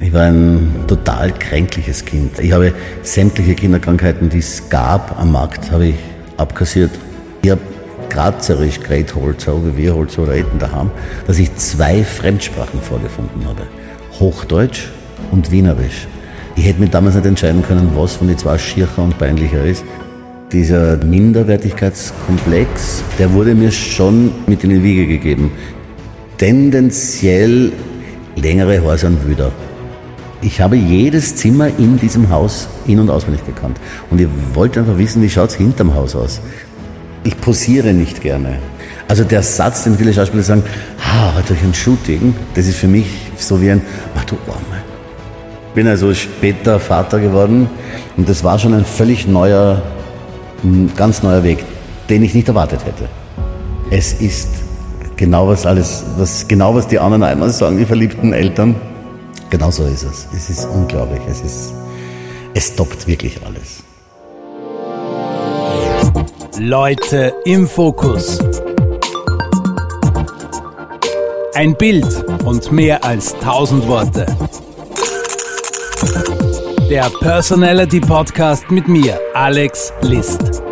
Ich war ein total kränkliches Kind. Ich habe sämtliche Kinderkrankheiten, die es gab am Markt, habe ich abkassiert. Ich habe grazerisch geredet, so wie wir so reden daheim, dass ich zwei Fremdsprachen vorgefunden habe. Hochdeutsch und Wienerisch. Ich hätte mir damals nicht entscheiden können, was von den zwei schiercher und peinlicher ist. Dieser Minderwertigkeitskomplex, der wurde mir schon mit in die Wiege gegeben. Tendenziell längere Haare sind wieder. Ich habe jedes Zimmer in diesem Haus in- und auswendig gekannt. Und ich wollte einfach wissen, wie schaut es hinterm Haus aus. Ich posiere nicht gerne. Also der Satz, den viele Schauspieler sagen, ah, durch ein Shooting, das ist für mich so wie ein, ach du Arme. Ich bin also später Vater geworden und das war schon ein völlig neuer, ein ganz neuer Weg, den ich nicht erwartet hätte. Es ist genau was alles, was, genau was die anderen einmal sagen, die verliebten Eltern, Genau so ist es. Es ist unglaublich. Es ist, es toppt wirklich alles. Leute im Fokus. Ein Bild und mehr als tausend Worte. Der Personality Podcast mit mir, Alex List.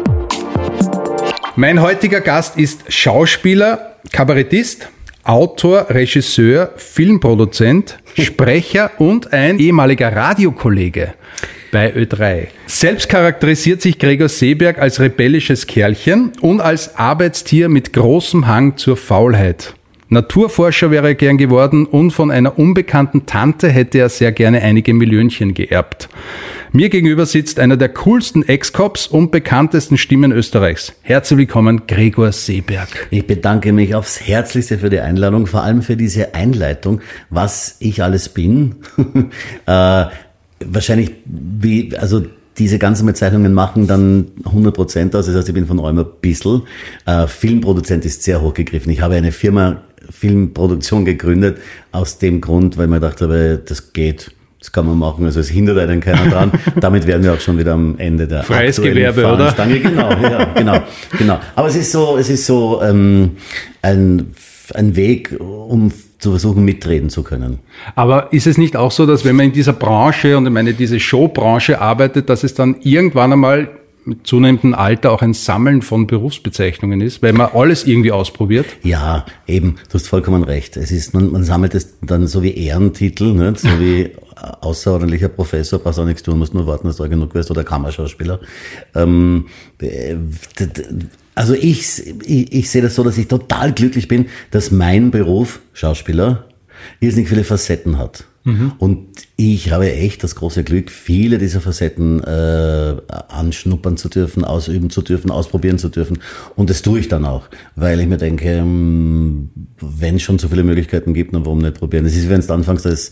Mein heutiger Gast ist Schauspieler, Kabarettist, Autor, Regisseur, Filmproduzent, Sprecher und ein ehemaliger Radiokollege bei Ö3. Selbst charakterisiert sich Gregor Seeberg als rebellisches Kerlchen und als Arbeitstier mit großem Hang zur Faulheit. Naturforscher wäre er gern geworden und von einer unbekannten Tante hätte er sehr gerne einige Millionchen geerbt. Mir gegenüber sitzt einer der coolsten Ex-Cops und bekanntesten Stimmen Österreichs. Herzlich willkommen, Gregor Seeberg. Ich bedanke mich aufs Herzlichste für die Einladung, vor allem für diese Einleitung, was ich alles bin. äh, wahrscheinlich, wie, also diese ganzen Bezeichnungen machen dann 100 Prozent aus. Das heißt, ich bin von allem ein bisschen. Äh, Filmproduzent ist sehr hochgegriffen. Ich habe eine Firma Filmproduktion gegründet, aus dem Grund, weil man dachte, das geht. Das kann man machen, also es hindert einen keiner dran. Damit wären wir auch schon wieder am Ende der Freies Gewerbe, oder? Genau, ja, genau, genau. Aber es ist so, es ist so ähm, ein, ein Weg, um zu versuchen, mitreden zu können. Aber ist es nicht auch so, dass wenn man in dieser Branche und ich meine diese Showbranche arbeitet, dass es dann irgendwann einmal mit zunehmendem Alter auch ein Sammeln von Berufsbezeichnungen ist, weil man alles irgendwie ausprobiert? Ja, eben, du hast vollkommen recht. Es ist, man, man sammelt es dann so wie Ehrentitel, nicht? so wie außerordentlicher Professor, brauchst auch nichts tun, musst nur warten, dass du genug wirst, oder Kammerschauspieler. Ähm, also ich, ich, ich sehe das so, dass ich total glücklich bin, dass mein Beruf, Schauspieler, irrsinnig viele Facetten hat. Mhm. Und ich habe echt das große Glück, viele dieser Facetten äh, anschnuppern zu dürfen, ausüben zu dürfen, ausprobieren zu dürfen. Und das tue ich dann auch, weil ich mir denke, ähm, wenn es schon so viele Möglichkeiten gibt, dann warum nicht probieren? Es ist, wenn du anfängst als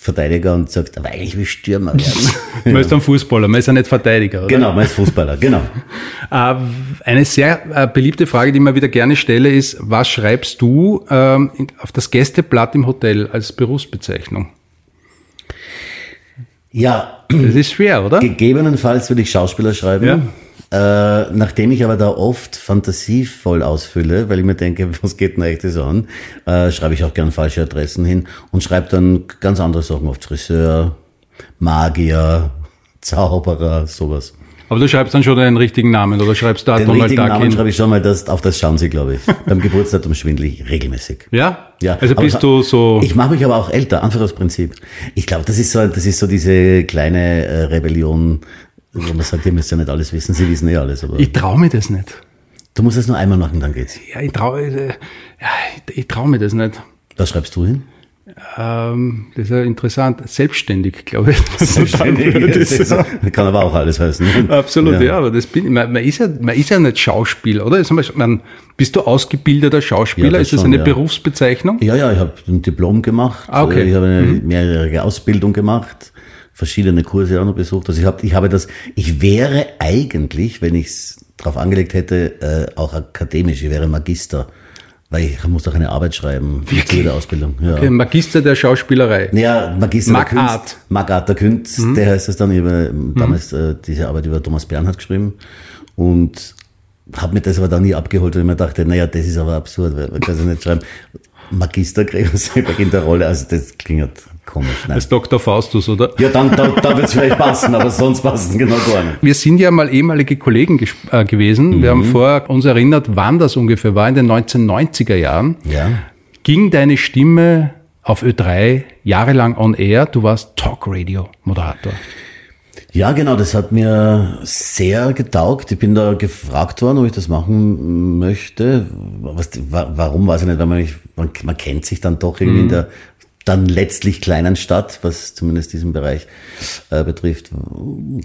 Verteidiger und sagst, aber eigentlich will ich Stürmer werden. man ist ein Fußballer, man ist ja nicht Verteidiger, oder? Genau, man ist Fußballer, genau. Äh, eine sehr äh, beliebte Frage, die ich mir wieder gerne stelle, ist, was schreibst du ähm, auf das Gästeblatt im Hotel als Berufsbezeichnung? Ja. Das ist schwer, oder? Gegebenenfalls würde ich Schauspieler schreiben. Ja. Äh, nachdem ich aber da oft fantasievoll ausfülle, weil ich mir denke, was geht denn eigentlich so an, äh, schreibe ich auch gern falsche Adressen hin und schreibe dann ganz andere Sachen oft. Friseur, Magier, Zauberer, sowas. Aber du schreibst dann schon deinen richtigen Namen oder schreibst da Den Donald richtigen Duck Namen schreibe ich schon mal, das, auf das schauen sie, glaube ich. Beim Geburtsdatum schwindel ich regelmäßig. Ja? Ja. Also bist aber, du so... Ich mache mich aber auch älter, einfach aus Prinzip. Ich glaube, das ist so, das ist so diese kleine äh, Rebellion, wo man sagt, ihr müsst ja nicht alles wissen, sie wissen eh alles. Aber ich traue mir das nicht. Du musst es nur einmal machen, dann geht's. Ja, ich traue äh, ja, ich, ich trau mir das nicht. Was schreibst du hin? Ähm, das ist ja interessant. Selbstständig, glaube ich. Selbstständig. Das ist, kann aber auch alles heißen. Absolut, ja. ja aber das bin, man, man, ist ja, man ist ja nicht Schauspieler, oder? Man, bist du ausgebildeter Schauspieler? Ja, ist das schon, eine ja. Berufsbezeichnung? Ja, ja, ich habe ein Diplom gemacht. Ah, okay. Ich habe eine mhm. mehrjährige Ausbildung gemacht, verschiedene Kurse auch noch besucht. Also ich habe, ich habe das, ich wäre eigentlich, wenn ich es drauf angelegt hätte, äh, auch akademisch, ich wäre Magister. Weil ich muss doch eine Arbeit schreiben Wirklich? der Ausbildung. Ja. Okay, Magister der Schauspielerei. Ja, Magister Mag der Kunst. Art. Magart der Kunst, mhm. der heißt es dann. Ich habe mhm. damals äh, diese Arbeit über Thomas Bernhard geschrieben und habe mir das aber dann nie abgeholt, weil ich mir dachte, naja, das ist aber absurd, weil man kann es nicht schreiben. Magister Gregor Seeberg in der Rolle, also das klingt komisch. Nein. Als Dr. Faustus, oder? Ja, dann da, da wird es vielleicht passen, aber sonst passt es genau gar nicht. Wir sind ja mal ehemalige Kollegen äh, gewesen. Wir haben vorher uns erinnert, wann das ungefähr war, in den 1990er Jahren. Ja. Ging deine Stimme auf Ö3 jahrelang on air? Du warst Talk-Radio-Moderator. Ja, genau, das hat mir sehr getaugt. Ich bin da gefragt worden, ob ich das machen möchte. Was, wa- warum weiß ich nicht, weil man, mich, man, man kennt sich dann doch irgendwie in der dann letztlich kleinen Stadt, was zumindest diesen Bereich äh, betrifft,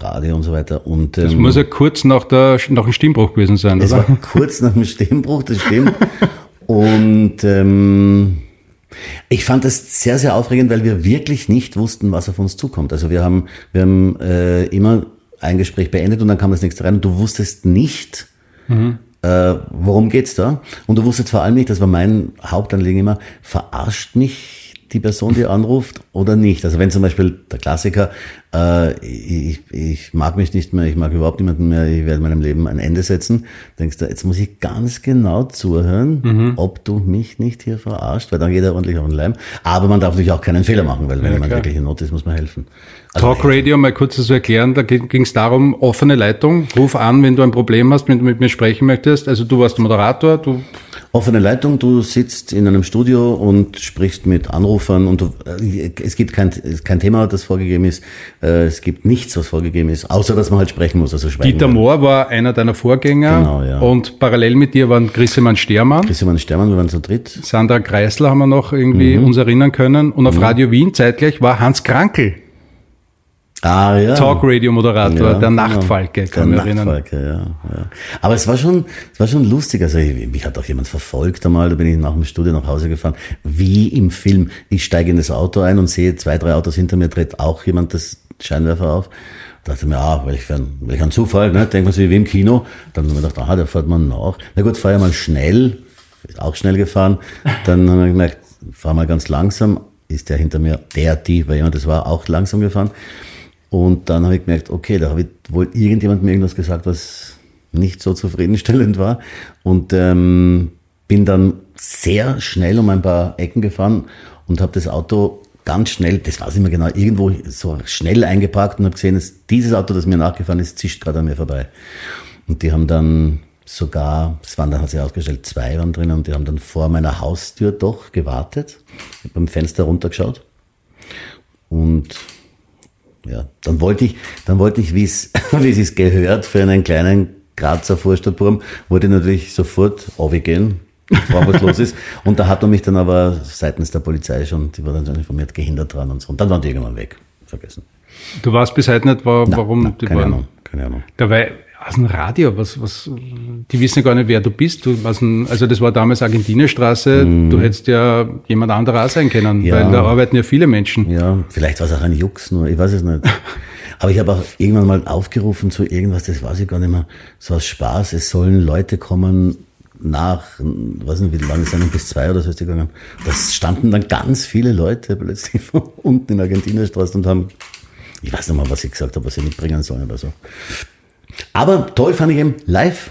Radio und so weiter. Und Das ähm, muss ja kurz nach, der, nach dem Stimmbruch gewesen sein, es oder? war kurz nach dem Stimmbruch, das stimmt. Und ähm, ich fand das sehr, sehr aufregend, weil wir wirklich nicht wussten, was auf uns zukommt. Also wir haben, wir haben äh, immer ein Gespräch beendet und dann kam das nächste rein und du wusstest nicht, äh, worum geht's da? Und du wusstest vor allem nicht, das war mein Hauptanliegen immer, verarscht mich die Person, die anruft oder nicht? Also wenn zum Beispiel der Klassiker, äh, ich, ich mag mich nicht mehr, ich mag überhaupt niemanden mehr, ich werde meinem Leben ein Ende setzen, denkst du, jetzt muss ich ganz genau zuhören, ob du mich nicht hier verarscht, weil dann geht er ordentlich auf den Leim. Aber man darf natürlich auch keinen Fehler machen, weil wenn jemand klar. wirklich in Not ist, muss man helfen. Also Talk Radio, mal kurz zu erklären, da ging es darum, offene Leitung, ruf an, wenn du ein Problem hast, wenn du mit mir sprechen möchtest. Also du warst der Moderator, du Offene Leitung, du sitzt in einem Studio und sprichst mit Anrufern und du, äh, es gibt kein, kein Thema, das vorgegeben ist. Äh, Es gibt nichts, was vorgegeben ist, außer dass man halt sprechen muss, also schweigen. Dieter Mohr war einer deiner Vorgänger Genau, ja. und parallel mit dir waren Grissemann Stermann, Christian Stermann, wir waren zu dritt. Sandra Kreisler haben wir noch irgendwie Mhm. uns erinnern können und auf Radio Wien zeitgleich war Hans Krankel, Ah, ja. Talk-Radio-Moderator, Ja, der genau. Nachtfalke, Der kann mich erinnern. Nachtfalke, ja, ja. Aber es war schon, es war schon lustig. Also ich, mich hat auch jemand verfolgt einmal. Da bin ich nach dem Studio nach Hause gefahren. Wie im Film. Ich steige in das Auto ein und sehe zwei, drei Autos hinter mir, dreht auch jemand das Scheinwerfer auf. Da dachte mir, ah, welch ein, welch ein Zufall, ne? Denkt man sich wie im Kino. Dann haben wir gedacht, ah, da fährt man nach. Na gut, fahr ja mal schnell. Ist auch schnell gefahren. Dann haben wir gemerkt, fahr mal ganz langsam. Ist der hinter mir, der, die, weil jemand das war, auch langsam gefahren. Und dann habe ich gemerkt, okay, da habe ich wohl irgendjemand mir irgendwas gesagt, was nicht so zufriedenstellend war. Und ähm, bin dann sehr schnell um ein paar Ecken gefahren und habe das Auto ganz schnell, das weiß ich mehr genau, irgendwo so schnell eingeparkt und habe gesehen, dass dieses Auto, das mir nachgefahren ist, zischt gerade an mir vorbei. Und die haben dann sogar, es waren dann, hat sich herausgestellt, zwei waren drin und die haben dann vor meiner Haustür doch gewartet, Ich hab beim Fenster runtergeschaut und ja, dann wollte ich, dann wollte ich, wie es, wie es gehört für einen kleinen Grazer Vorstadtburm, wollte ich natürlich sofort gehen, fragen, was los ist. Und da hat man mich dann aber seitens der Polizei schon, die war dann schon informiert, gehindert dran und so. Und dann waren die irgendwann weg. Vergessen. Du weißt bis heute nicht, wa- Na, warum na, die keine waren. Ahnung, keine Ahnung. Dabei, aus dem Radio, was, was, die wissen ja gar nicht, wer du bist. Du, aus dem, also das war damals Argentinierstraße, du hättest ja jemand anderer auch sein können. Ja. weil da arbeiten ja viele Menschen. Ja, vielleicht war es auch ein Jux nur, ich weiß es nicht. Aber ich habe auch irgendwann mal aufgerufen zu irgendwas, das weiß ich gar nicht mehr, so aus Spaß, es sollen Leute kommen nach, weiß nicht, wie lange es bis zwei oder so ist die gegangen. Das standen dann ganz viele Leute plötzlich von unten in Argentinierstraße und haben, ich weiß nicht mal, was ich gesagt habe, was sie mitbringen sollen oder so. Aber toll fand ich eben live,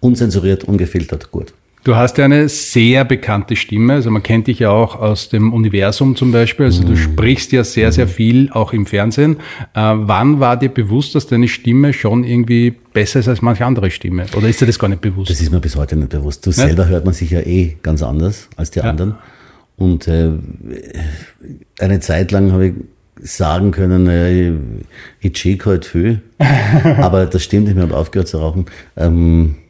unzensuriert, ungefiltert, gut. Du hast ja eine sehr bekannte Stimme, also man kennt dich ja auch aus dem Universum zum Beispiel, also Mhm. du sprichst ja sehr, sehr viel auch im Fernsehen. Äh, wann war dir bewusst, dass deine Stimme schon irgendwie besser ist als manche andere Stimme? Oder ist dir das gar nicht bewusst? Das ist mir bis heute nicht bewusst. Du selber hört man sich ja eh ganz anders als die anderen. Und äh, eine Zeit lang habe ich sagen können, äh, ich check halt viel. Aber das stimmt nicht mehr, ich habe aufgehört zu rauchen. Ähm, äh,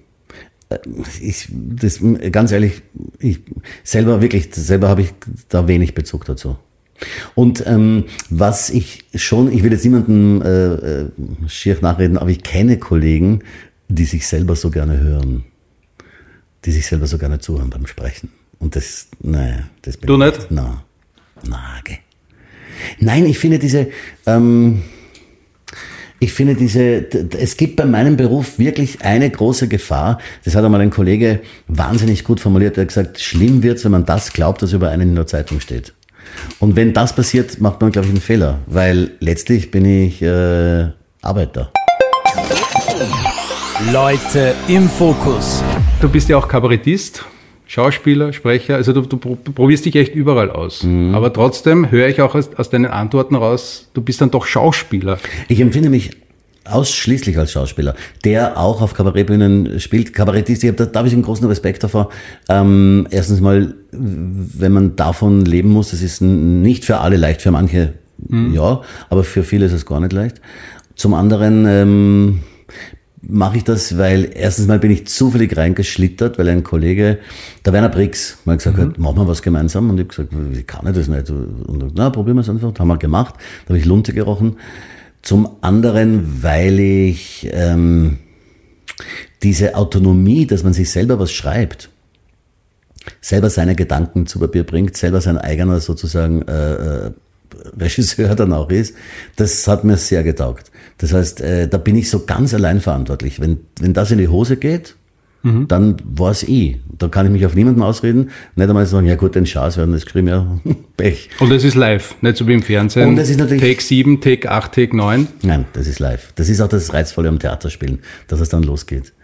ich, das, ganz ehrlich, ich selber wirklich, selber habe ich da wenig Bezug dazu. Und ähm, was ich schon, ich will jetzt niemandem äh, äh, schier nachreden, aber ich kenne Kollegen, die sich selber so gerne hören, die sich selber so gerne zuhören beim Sprechen. Und das, naja, das bin Du ich nicht? Na, na, gell. Nein, ich finde diese, ähm, ich finde diese, es gibt bei meinem Beruf wirklich eine große Gefahr. Das hat einmal ein Kollege wahnsinnig gut formuliert. Er hat gesagt, schlimm wird's, wenn man das glaubt, was über einen in der Zeitung steht. Und wenn das passiert, macht man, glaube ich, einen Fehler, weil letztlich bin ich äh, Arbeiter. Leute im Fokus. Du bist ja auch Kabarettist, Schauspieler, Sprecher, also du, du probierst dich echt überall aus. Mhm. Aber trotzdem höre ich auch aus, aus deinen Antworten raus, du bist dann doch Schauspieler. Ich empfinde mich ausschließlich als Schauspieler, der auch auf Kabarettbühnen spielt. Kabarettist, ich habe, da, da habe ich einen großen Respekt davor. Ähm, erstens mal, wenn man davon leben muss, das ist nicht für alle leicht, für manche mhm. ja, aber für viele ist es gar nicht leicht. Zum anderen ähm, mache ich das, weil erstens mal bin ich zufällig reingeschlittert, weil ein Kollege, der Werner Brix, mal gesagt mhm. hat, machen wir was gemeinsam. Und ich habe gesagt, wie kann ich das nicht? Und na, probieren wir es einfach. Das haben wir gemacht. Da habe ich Lunte gerochen. Zum anderen, weil ich ähm, diese Autonomie, dass man sich selber was schreibt, selber seine Gedanken zu Papier bringt, selber sein eigener sozusagen äh, äh Regisseur dann auch ist, das hat mir sehr getaugt. Das heißt, äh, da bin ich so ganz allein verantwortlich. Wenn, wenn das in die Hose geht, mhm. dann war es ich. Da kann ich mich auf niemanden ausreden. Nicht einmal sagen, ja gut, den Schaß werden das geschrieben, ja, Pech. Und das ist live, nicht so wie im Fernsehen. Und das ist natürlich. Take 7, Take 8, Take 9. Nein, das ist live. Das ist auch das Reizvolle am Theaterspielen, dass es dann losgeht.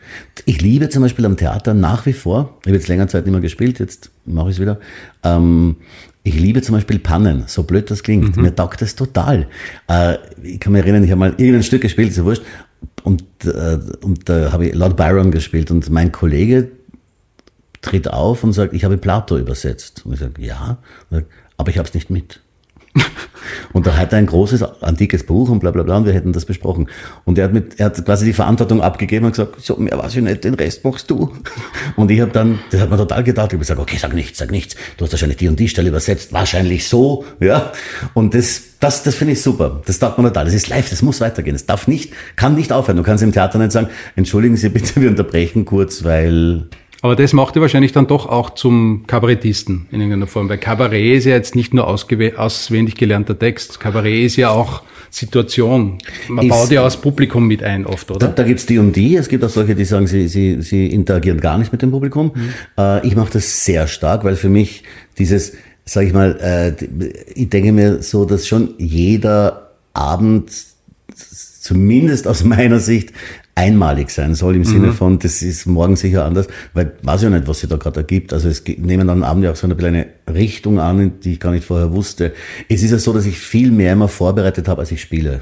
Ich liebe zum Beispiel am Theater nach wie vor, ich habe jetzt länger Zeit nicht mehr gespielt, jetzt mache ich es wieder. Ähm, ich liebe zum Beispiel Pannen, so blöd das klingt. Mhm. Mir taugt das total. Äh, ich kann mich erinnern, ich habe mal irgendein Stück gespielt, ist ja wurscht, und, äh, und da habe ich Lord Byron gespielt und mein Kollege tritt auf und sagt, ich habe Plato übersetzt. Und ich sage, ja, aber ich habe es nicht mit. Und da hat er ein großes, antikes Buch und bla bla bla und wir hätten das besprochen. Und er hat, mit, er hat quasi die Verantwortung abgegeben und gesagt, so, mehr weiß ich nicht, den Rest machst du. Und ich habe dann, das hat mir total gedacht, ich habe gesagt, okay, sag nichts, sag nichts. Du hast wahrscheinlich die und die Stelle übersetzt, wahrscheinlich so, ja. Und das, das, das finde ich super. Das taugt mir total. Das ist live, das muss weitergehen. Es darf nicht, kann nicht aufhören. Du kannst im Theater nicht sagen, entschuldigen Sie bitte, wir unterbrechen kurz, weil aber das macht ihr wahrscheinlich dann doch auch zum Kabarettisten in irgendeiner Form, weil Kabarett ist ja jetzt nicht nur auswendig gelernter Text. Kabarett ist ja auch Situation. Man ist, baut ja auch das Publikum mit ein oft, oder? Da, da gibt's die und die. Es gibt auch solche, die sagen, sie, sie, sie interagieren gar nicht mit dem Publikum. Mhm. Äh, ich mache das sehr stark, weil für mich dieses, sag ich mal, äh, ich denke mir so, dass schon jeder Abend zumindest aus meiner Sicht einmalig sein soll, im mhm. Sinne von, das ist morgen sicher anders, weil weiß ja nicht, was sich da gerade ergibt. Also es nehmen dann am Abend ja auch so eine Richtung an, die ich gar nicht vorher wusste. Es ist ja so, dass ich viel mehr immer vorbereitet habe, als ich spiele.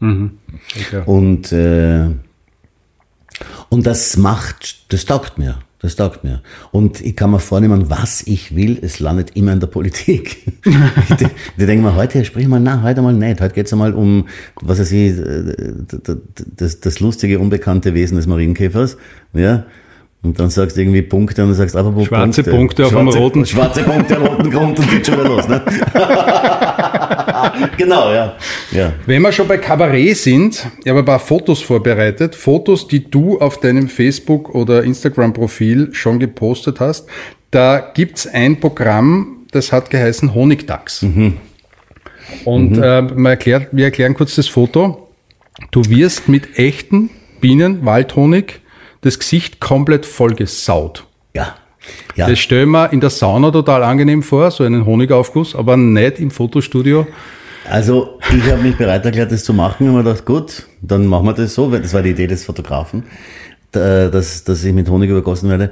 Mhm. Okay. Und, äh, und das macht, das taugt mir. Das taugt mir. Und ich kann mir vornehmen, was ich will, es landet immer in der Politik. ich, ich denke mir, heute sprich mal, na, heute mal nicht. Heute geht's einmal um, was weiß ich, das, das lustige, unbekannte Wesen des Marienkäfers. Ja, und dann sagst du irgendwie Punkte und dann sagst du aber Schwarze Punkte, Punkte auf schwarze, einem roten Schwarze Punkte auf roten Grund und geht schon wieder los. Ne? genau, ja. ja. Wenn wir schon bei Kabarett sind, ich habe ein paar Fotos vorbereitet. Fotos, die du auf deinem Facebook- oder Instagram-Profil schon gepostet hast. Da gibt's ein Programm, das hat geheißen Honigdachs. Mhm. Und mhm. Äh, man erklärt, wir erklären kurz das Foto. Du wirst mit echten Bienen, Waldhonig, das Gesicht komplett vollgesaut. Ja. Ja. Das stellen wir in der Sauna total angenehm vor, so einen Honigaufguss, aber nicht im Fotostudio. Also ich habe mich bereit erklärt, das zu machen und mir gedacht, gut, dann machen wir das so, das war die Idee des Fotografen, dass, dass ich mit Honig übergossen werde.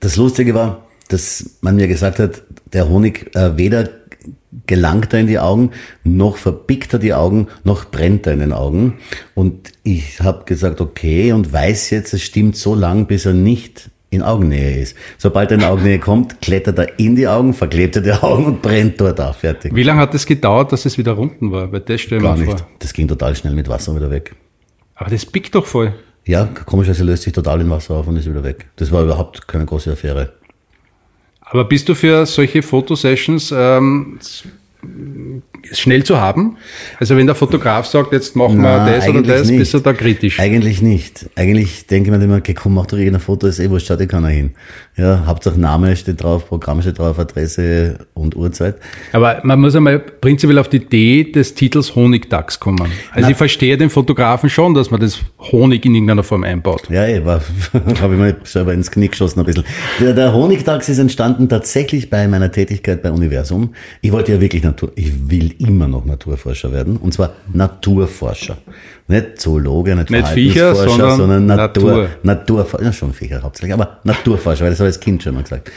Das Lustige war, dass man mir gesagt hat, der Honig äh, weder gelangt er in die Augen, noch verbickt er die Augen, noch brennt er in den Augen. Und ich habe gesagt, okay, und weiß jetzt, es stimmt so lang, bis er nicht in Augennähe ist. Sobald er in Augennähe kommt, klettert er in die Augen, verklebt er die Augen und brennt dort auf. Fertig. Wie lange hat es das gedauert, dass es wieder runden war? Weil das Gar nicht. Vor. Das ging total schnell mit Wasser wieder weg. Aber das pickt doch voll. Ja, komischerweise löst sich total in Wasser auf und ist wieder weg. Das war überhaupt keine große Affäre. Aber bist du für solche Fotosessions ähm, schnell zu haben? Also wenn der Fotograf sagt, jetzt machen wir das oder das, nicht. bist du da kritisch? Eigentlich nicht. Eigentlich denke ich mir immer, okay, komm, mach doch irgendein Foto, ist eh wurscht, schau, kann er hin. Ja, Hauptsache Name steht drauf, Programm steht drauf, Adresse und Uhrzeit. Aber man muss einmal prinzipiell auf die Idee des Titels Honigdachs kommen. Also Na, ich verstehe den Fotografen schon, dass man das Honig in irgendeiner Form einbaut. Ja, ich war, habe ich mir selber ins Knie geschossen ein bisschen. Der, der Honigdachs ist entstanden tatsächlich bei meiner Tätigkeit bei Universum. Ich wollte ja wirklich Natur, ich will immer noch Naturforscher werden. Und zwar Naturforscher. Nicht Zoologe, nicht, nicht Viecher, sondern, sondern Natur, Natur. Natur ja, schon Viecher hauptsächlich, aber Naturforscher, weil das habe ich als Kind schon mal gesagt.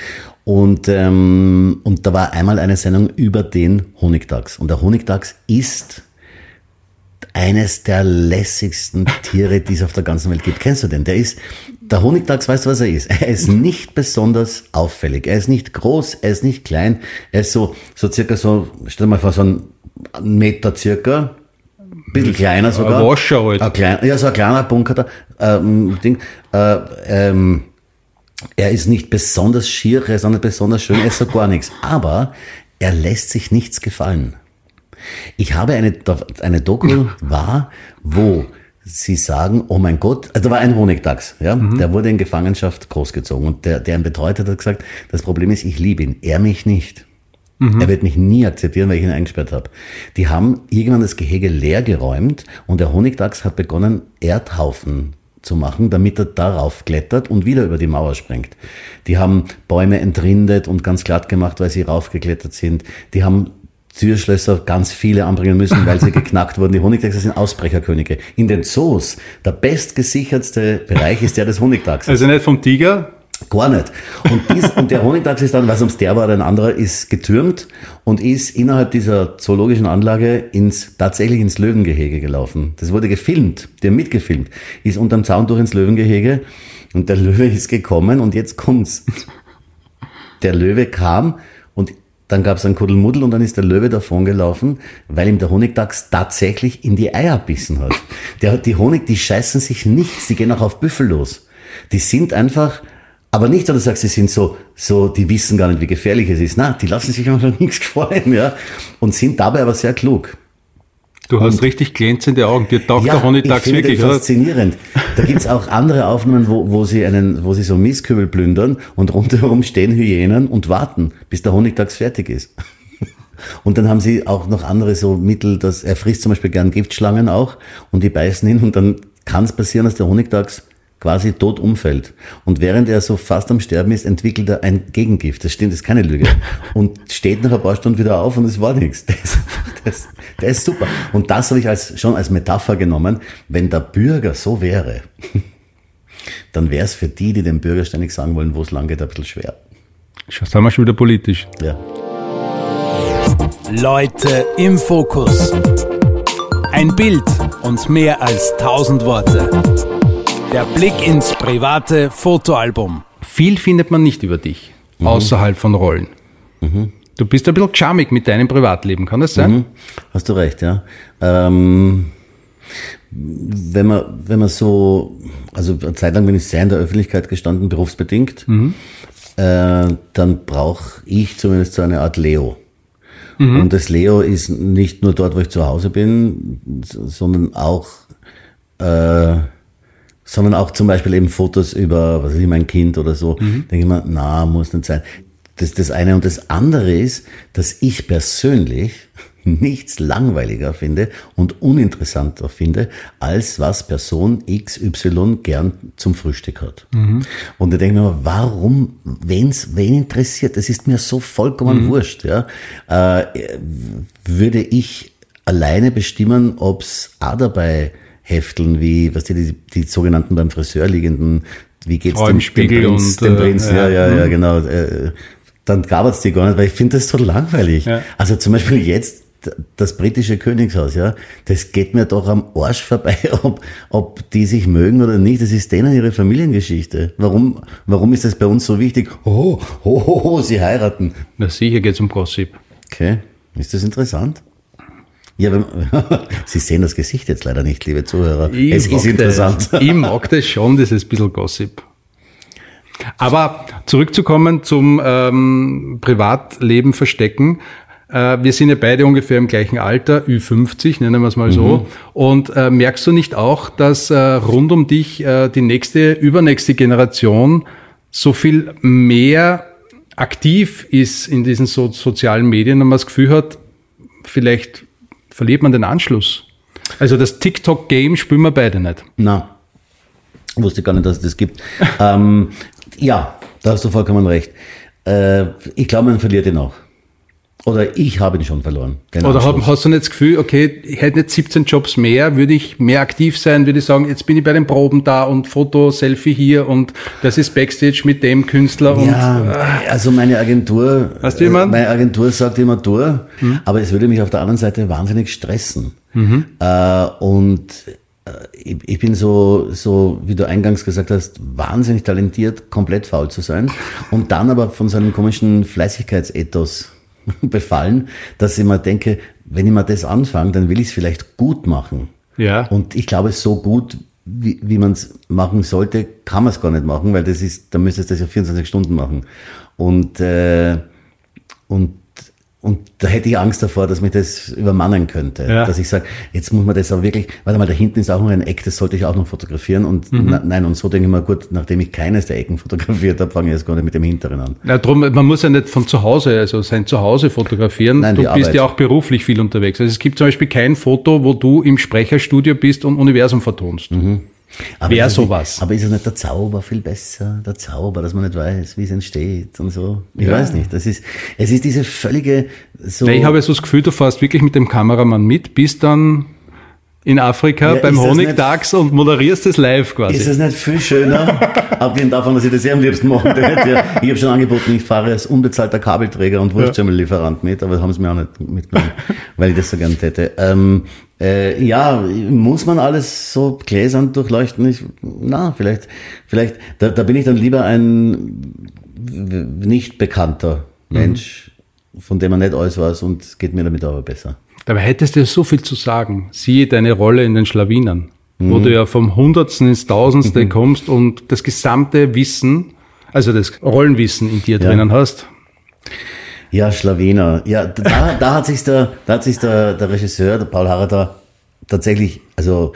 Und, ähm, und da war einmal eine Sendung über den Honigdachs. Und der Honigdachs ist eines der lässigsten Tiere, die es auf der ganzen Welt gibt. Kennst du den? Der ist, der Honigdachs, weißt du, was er ist? Er ist nicht besonders auffällig. Er ist nicht groß, er ist nicht klein. Er ist so, so circa so, stell dir mal vor, so ein Meter circa. Ein bisschen kleiner sogar. Ein Wascher halt. Ein klein, ja, so ein kleiner bunkerter ähm, Ding. Äh, ähm, er ist nicht besonders schier, er ist auch nicht besonders schön, er ist so gar nichts. Aber er lässt sich nichts gefallen. Ich habe eine, eine Doku war, wo sie sagen, oh mein Gott, also da war ein Honigdachs, ja, mhm. der wurde in Gefangenschaft großgezogen und der, der ihn betreut hat, hat gesagt, das Problem ist, ich liebe ihn, er mich nicht. Mhm. Er wird mich nie akzeptieren, weil ich ihn eingesperrt habe. Die haben irgendwann das Gehege leer geräumt und der Honigdachs hat begonnen, Erdhaufen zu machen, damit er darauf klettert und wieder über die Mauer springt. Die haben Bäume entrindet und ganz glatt gemacht, weil sie raufgeklettert sind. Die haben Türschlösser ganz viele anbringen müssen, weil sie geknackt wurden. Die Honigdachse sind Ausbrecherkönige. In den Zoos, der bestgesichertste Bereich ist der des Honigdachses. Also nicht vom Tiger? Gar nicht. Und, dies, und der Honigdachs ist dann, was ums der war, ein anderer, ist getürmt und ist innerhalb dieser zoologischen Anlage ins, tatsächlich ins Löwengehege gelaufen. Das wurde gefilmt, der mitgefilmt, ist unterm Zaun durch ins Löwengehege und der Löwe ist gekommen und jetzt kommt's. Der Löwe kam und dann gab es ein Kuddelmuddel und dann ist der Löwe davon gelaufen, weil ihm der Honigdachs tatsächlich in die Eier bissen hat. Der, die Honig, die scheißen sich nichts, die gehen auch auf Büffel los. Die sind einfach, aber nicht, dass du sagst, sie sind so, so, die wissen gar nicht, wie gefährlich es ist. Na, die lassen sich einfach nichts gefallen, ja. Und sind dabei aber sehr klug. Du hast und, richtig glänzende Augen. Dir taugt ja, der Honigdachs ich wirklich, oder? faszinierend. Da gibt's auch andere Aufnahmen, wo, wo sie einen, wo sie so Mistkübel plündern und rundherum stehen Hyänen und warten, bis der Honigdachs fertig ist. Und dann haben sie auch noch andere so Mittel, dass er frisst zum Beispiel gern Giftschlangen auch und die beißen ihn und dann kann es passieren, dass der Honigdachs quasi tot umfällt. Und während er so fast am Sterben ist, entwickelt er ein Gegengift. Das stimmt, das ist keine Lüge. Und steht nach ein paar Stunden wieder auf und es war nichts. Das, das, der ist super. Und das habe ich als, schon als Metapher genommen. Wenn der Bürger so wäre, dann wäre es für die, die den Bürger ständig sagen wollen, wo es lang geht, ein bisschen schwer. Schaust du mal schon wieder politisch. Ja. Leute im Fokus. Ein Bild und mehr als tausend Worte. Der Blick ins private Fotoalbum. Viel findet man nicht über dich, mhm. außerhalb von Rollen. Mhm. Du bist ein bisschen charmig mit deinem Privatleben, kann das sein? Mhm. Hast du recht, ja. Ähm, wenn man, wenn man so, also eine Zeit lang bin ich sehr in der Öffentlichkeit gestanden, berufsbedingt, mhm. äh, dann brauche ich zumindest so eine Art Leo. Mhm. Und das Leo ist nicht nur dort, wo ich zu Hause bin, sondern auch äh, sondern auch zum Beispiel eben Fotos über, was weiß ich, mein Kind oder so. Mhm. Denke ich mir, na, muss nicht sein. Das das eine. Und das andere ist, dass ich persönlich nichts langweiliger finde und uninteressanter finde, als was Person XY gern zum Frühstück hat. Mhm. Und ich denke mir, warum, wen's, wen interessiert? Das ist mir so vollkommen mhm. wurscht. Ja? Äh, würde ich alleine bestimmen, ob's A dabei Hefteln wie, was die, die, die sogenannten beim Friseur liegenden, wie geht's dem, dem Prinz, und, dem Prinz, äh, ja, ja, ja, ja, mhm. genau. Äh, dann gab es die gar nicht, weil ich finde das so langweilig. Ja. Also zum Beispiel jetzt das britische Königshaus, ja, das geht mir doch am Arsch vorbei, ob, ob die sich mögen oder nicht. Das ist denen ihre Familiengeschichte. Warum, warum ist das bei uns so wichtig? Oh, oh, oh, oh sie heiraten. Na sicher geht's um Gossip. Okay. Ist das interessant? Ja, Sie sehen das Gesicht jetzt leider nicht, liebe Zuhörer. Ich es ist interessant. Das, ich mag das schon, dieses bisschen Gossip. Aber zurückzukommen zum ähm, Privatleben verstecken. Äh, wir sind ja beide ungefähr im gleichen Alter, Ü50, nennen wir es mal mhm. so. Und äh, merkst du nicht auch, dass äh, rund um dich äh, die nächste, übernächste Generation so viel mehr aktiv ist in diesen so sozialen Medien und man das Gefühl hat, vielleicht verliert man den Anschluss. Also das TikTok-Game spielen wir beide nicht. Na, wusste gar nicht, dass es das gibt. ähm, ja, da hast du vollkommen recht. Äh, ich glaube, man verliert ihn auch. Oder ich habe ihn schon verloren. den Oder hab, hast du nicht das Gefühl, okay, ich hätte nicht 17 Jobs mehr, würde ich mehr aktiv sein, würde ich sagen, jetzt bin ich bei den Proben da und Foto, Selfie hier und das ist Backstage mit dem Künstler und Ja, also meine Agentur, Weißt du, äh, meine Agentur sagt immer du, aber es würde mich auf der anderen Seite wahnsinnig stressen. Äh, und äh, ich, ich bin so, so, wie du eingangs gesagt hast, wahnsinnig talentiert, komplett faul zu sein und dann aber von so einem komischen Fleißigkeitsethos befallen, dass ich mir denke, wenn ich mal das anfange, dann will ich es vielleicht gut machen. Ja. Und ich glaube, so gut, wie, wie man es machen sollte, kann man es gar nicht machen, weil das ist, dann müsstest du das ja 24 Stunden machen. Und, äh, und, und da hätte ich Angst davor, dass mich das übermannen könnte. Ja. Dass ich sage, jetzt muss man das aber wirklich, warte mal, da hinten ist auch noch ein Eck, das sollte ich auch noch fotografieren. Und Mhm. na, nein, und so denke ich mir, gut, nachdem ich keines der Ecken fotografiert habe, fange ich jetzt gar nicht mit dem hinteren an. Ja, drum, man muss ja nicht von zu Hause, also sein Zuhause fotografieren. Nein, du bist Arbeit. ja auch beruflich viel unterwegs. Also es gibt zum Beispiel kein Foto, wo du im Sprecherstudio bist und Universum vertonst. Aber Wär ist es sowas. Nicht, aber ist es nicht der Zauber viel besser? Der Zauber, dass man nicht weiß, wie es entsteht und so. Ich weiß nicht. Das ist, es ist diese völlige, so. Ich habe so das Gefühl, du fährst wirklich mit dem Kameramann mit, bist dann in Afrika Ja, beim Honigdachs und moderierst es live quasi. Ist das nicht viel schöner? Abgesehen davon, dass ich das sehr am liebsten machen hätte. Ja, Ich habe schon angeboten, ich fahre als unbezahlter Kabelträger und Wurstschimmellieferant mit, aber das haben sie mir auch nicht mitgenommen, weil ich das so gern hätte. Ähm, äh, ja, muss man alles so gläsern durchleuchten? Ich, na, vielleicht, vielleicht, da, da bin ich dann lieber ein nicht bekannter Mensch, von dem man nicht alles weiß und es geht mir damit aber besser. Dabei hättest du ja so viel zu sagen. Siehe deine Rolle in den Schlawinern, wo Mhm. du ja vom Hundertsten ins Tausendste kommst und das gesamte Wissen, also das Rollenwissen in dir drinnen hast. Ja, Schlawiner. Ja, da, da hat sich der, da hat sich der, der Regisseur, der Paul Harrader, tatsächlich, also,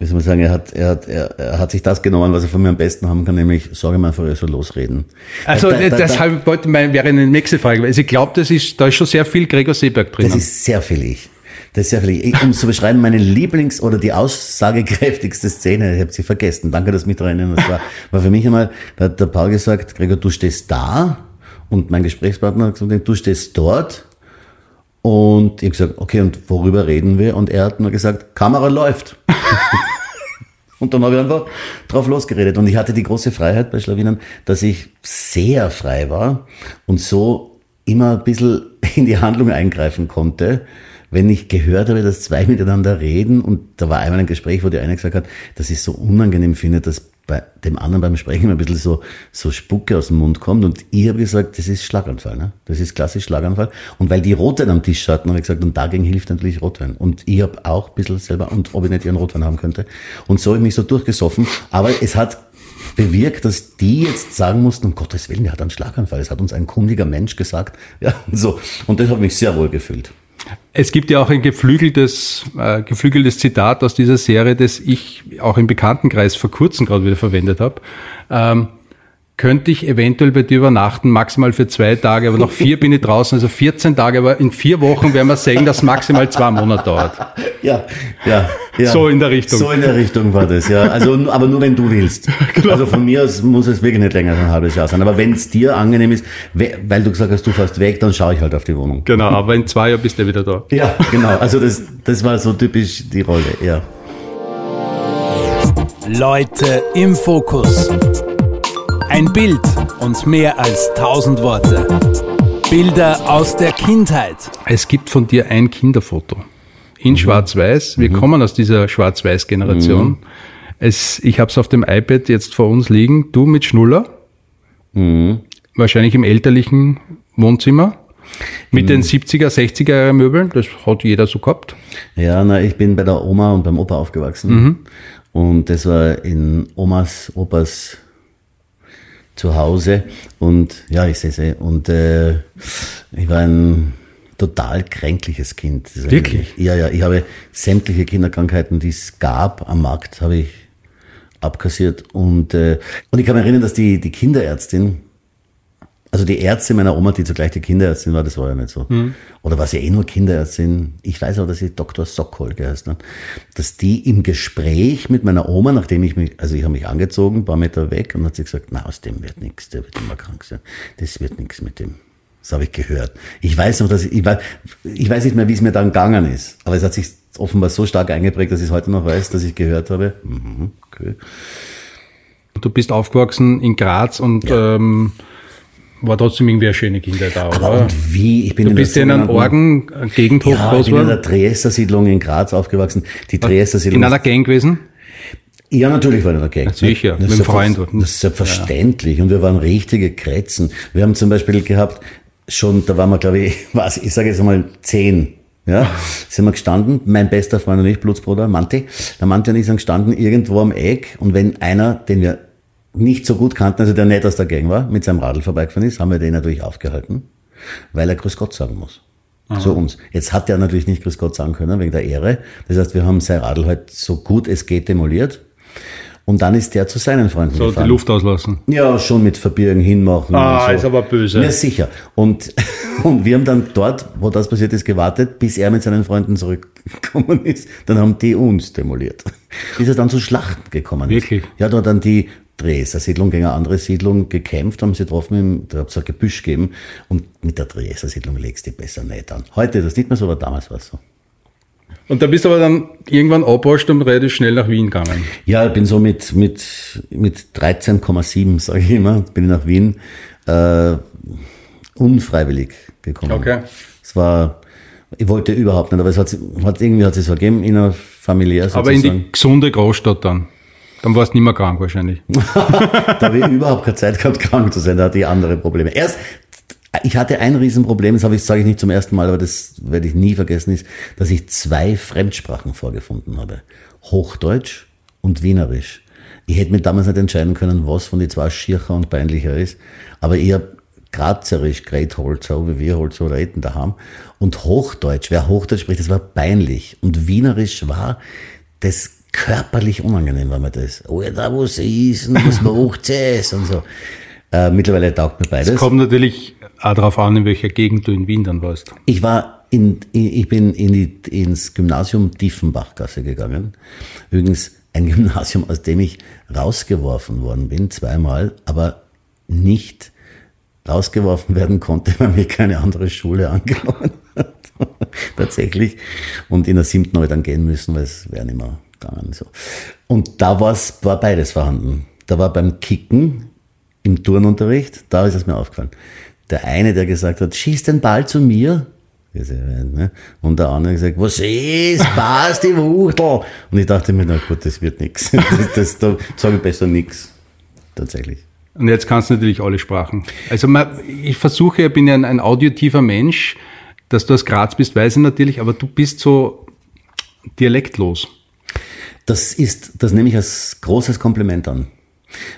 wie soll man sagen, er hat, er hat, er, er hat sich das genommen, was er von mir am besten haben kann, nämlich, sage mal einfach, er soll losreden. Also Da- da- deshalb wollte mein, wäre eine nächste Frage. Also ich glaube, das ist, da ist schon sehr viel Gregor Seeberg Das drinnen. ist sehr viel ich. Das ist sehr viel ich. Um zu beschreiben, meine Lieblings- oder die aussagekräftigste Szene, ich habe sie vergessen. Danke, dass du mich daran erinnern. Das war, war für mich einmal, da hat der Paul gesagt, Gregor, du stehst da. Und mein Gesprächspartner hat gesagt, du stehst dort. Und ich habe gesagt, okay, und worüber reden wir? Und er hat nur gesagt, Kamera läuft. Und dann habe ich einfach drauf losgeredet. Und ich hatte die große Freiheit bei Schlawinern, dass ich sehr frei war und so immer ein bisschen in die Handlung eingreifen konnte, wenn ich gehört habe, dass zwei miteinander reden. Und da war einmal ein Gespräch, wo die eine gesagt hat, dass ich so unangenehm finde, dass bei dem anderen beim Sprechen ein bisschen so, so Spucke aus dem Mund kommt. Und ich habe gesagt, das ist Schlaganfall. Ne? Das ist klassisch Schlaganfall. Und weil die Rotwein am Tisch hatten, habe ich gesagt, und dagegen hilft natürlich Rotwein. Und ich habe auch ein bisschen selber, und ob ich nicht ihren Rotwein haben könnte. Und so habe ich mich so durchgesoffen. Aber es hat bewirkt, dass die jetzt sagen mussten, um Gottes Willen, der hat einen Schlaganfall. Das hat uns ein kundiger Mensch gesagt. Ja, so. Und das hat mich sehr wohl gefühlt. Es gibt ja auch ein geflügeltes, äh, geflügeltes Zitat aus dieser Serie, das ich auch im Bekanntenkreis vor kurzem gerade wieder verwendet habe. Ähm, könnte ich eventuell bei dir übernachten, maximal für zwei Tage, aber nach vier bin ich draußen, also 14 Tage, aber in vier Wochen werden wir sehen, dass maximal zwei Monate dauert. Ja, ja, ja. So in der Richtung. So in der Richtung war das, ja. Also, aber nur wenn du willst. Genau. Also von mir aus muss es wirklich nicht länger als ein halbes Jahr sein. Aber wenn es dir angenehm ist, we- weil du gesagt hast, du fährst weg, dann schaue ich halt auf die Wohnung. Genau, aber in zwei Jahren bist du wieder da. Ja, genau. Also das, das war so typisch die Rolle, ja. Leute im Fokus. Ein Bild und mehr als tausend Worte. Bilder aus der Kindheit. Es gibt von dir ein Kinderfoto in Schwarz-Weiß. Wir kommen aus dieser Schwarz-Weiß-Generation. Es, ich habe es auf dem iPad jetzt vor uns liegen. Du mit Schnuller, wahrscheinlich im elterlichen Wohnzimmer, mit den 70er, 60er Jahre Möbeln. Das hat jeder so gehabt. Ja, na, ich bin bei der Oma und beim Opa aufgewachsen. Und das war in Omas, Opas Zuhause. Und ja, ich sehe sie. Und äh, ich war ein total kränkliches Kind. Wirklich? Ja, ja. Ich habe sämtliche Kinderkrankheiten, die es gab am Markt, habe ich abkassiert. Und, äh, und ich kann mich erinnern, dass die, die Kinderärztin, also die Ärztin meiner Oma, die zugleich die Kinderärztin war, das war ja nicht so. Oder war sie eh nur Kinderärztin? Ich weiß aber, dass sie Dr. Sokol geheißen hat. Dass die im Gespräch mit meiner Oma, nachdem ich mich, also ich habe mich angezogen, ein paar Meter weg, und hat sie gesagt, na, aus dem wird nichts, der wird immer krank sein. Das wird nichts mit dem. Das habe ich gehört. Ich weiß noch, dass ich, ich weiß, ich weiß nicht mehr, wie es mir dann gegangen ist, aber es hat sich offenbar so stark eingeprägt, dass ich es heute noch weiß, dass ich gehört habe. Mhm, okay. Du bist aufgewachsen in Graz und Ja. ähm, war trotzdem irgendwie eine schöne Kindheit da, Aber oder? und wie? Ich bin Du in der bist ja in einem sogenannten- Orgen-Gegend Ja, ich bin in der. Triester-Siedlung in Graz aufgewachsen. Die Triester-Siedlung. In einer Gang gewesen? ja, natürlich war ich in der Gang. sicher, Das mit dem selbst- Freund. Das ist selbstverständlich. Und wir waren richtige Kretzen. Wir haben zum Beispiel gehabt, schon, da waren wir, glaube ich, was, ich sage jetzt mal zehn. Ja, sind wir gestanden, mein bester Freund und ich, Blutsbruder, Manti. Der Manti und ich sind gestanden irgendwo am Eck und wenn einer, den wir nicht so gut kannten, also der nicht aus der Gang war, mit seinem Radl vorbeigefahren ist, haben wir den natürlich aufgehalten, weil er Grüß Gott sagen muss. Zu uns. Jetzt hat er natürlich nicht Grüß Gott sagen können, wegen der Ehre. Das heißt, wir haben sein Radl halt so gut es geht demoliert. Und dann ist der zu seinen Freunden So, die gefahren. Luft auslassen. Ja, schon mit Verbirgen hinmachen. Ah, so. ist aber böse. Ja, sicher. Und, und wir haben dann dort, wo das passiert ist, gewartet, bis er mit seinen Freunden zurückgekommen ist. Dann haben die uns demoliert. Bis es dann zu Schlachten gekommen ist. Wirklich? Ja, da hat dann die Dresdner Siedlung gegen eine andere Siedlung gekämpft, haben sie getroffen, im, da hat es ein Gebüsch gegeben. Und mit der Dresdner Siedlung legst du die besser nicht an. Heute ist das nicht mehr so, aber damals war es so. Und da bist du aber dann irgendwann abwascht und relativ schnell nach Wien gegangen. Ja, ich bin so mit, mit, mit 13,7, sage ich immer, bin ich nach Wien äh, unfreiwillig gekommen. Okay. Es war, ich wollte überhaupt nicht, aber es hat, hat irgendwie hat es ergeben, innerfamiliär sozusagen. Aber in die gesunde Großstadt dann. Dann warst du nicht mehr krank wahrscheinlich. da habe ich überhaupt keine Zeit gehabt, krank zu sein, da hatte ich andere Probleme. Erst, ich hatte ein Riesenproblem, das habe ich, sage ich nicht zum ersten Mal, aber das werde ich nie vergessen, ist, dass ich zwei Fremdsprachen vorgefunden habe. Hochdeutsch und Wienerisch. Ich hätte mir damals nicht entscheiden können, was von den zwei schiercher und peinlicher ist, aber eher Grazerisch, Greatholzer, so wie wir halt so reden daheim. Und Hochdeutsch, wer Hochdeutsch spricht, das war peinlich. Und Wienerisch war das körperlich unangenehm, war mir das. Oh ja, da wo sie ist, und was macht sie es und so. Äh, mittlerweile taugt mir beides. Es kommt natürlich auch darauf an, in welcher Gegend du in Wien dann warst. Ich war in, ich bin in die, ins Gymnasium Tiefenbachgasse gegangen. Übrigens ein Gymnasium, aus dem ich rausgeworfen worden bin, zweimal, aber nicht rausgeworfen werden konnte, weil mir keine andere Schule angenommen hat. Tatsächlich. Und in der siebten habe ich dann gehen müssen, weil es wäre nicht mehr gegangen. So. Und da war's, war beides vorhanden. Da war beim Kicken im Turnunterricht, da ist es mir aufgefallen. Der eine, der gesagt hat, schieß den Ball zu mir. ne? Und der andere gesagt, was ist, passt die Wuchtel. Und ich dachte mir, na gut, das wird nix. Das, das, da sage ich besser nix. Tatsächlich. Und jetzt kannst du natürlich alle Sprachen. Also man, ich versuche, ich bin ja ein, ein auditiver Mensch, dass du aus Graz bist, weiß ich natürlich, aber du bist so dialektlos. Das ist, das nehme ich als großes Kompliment an,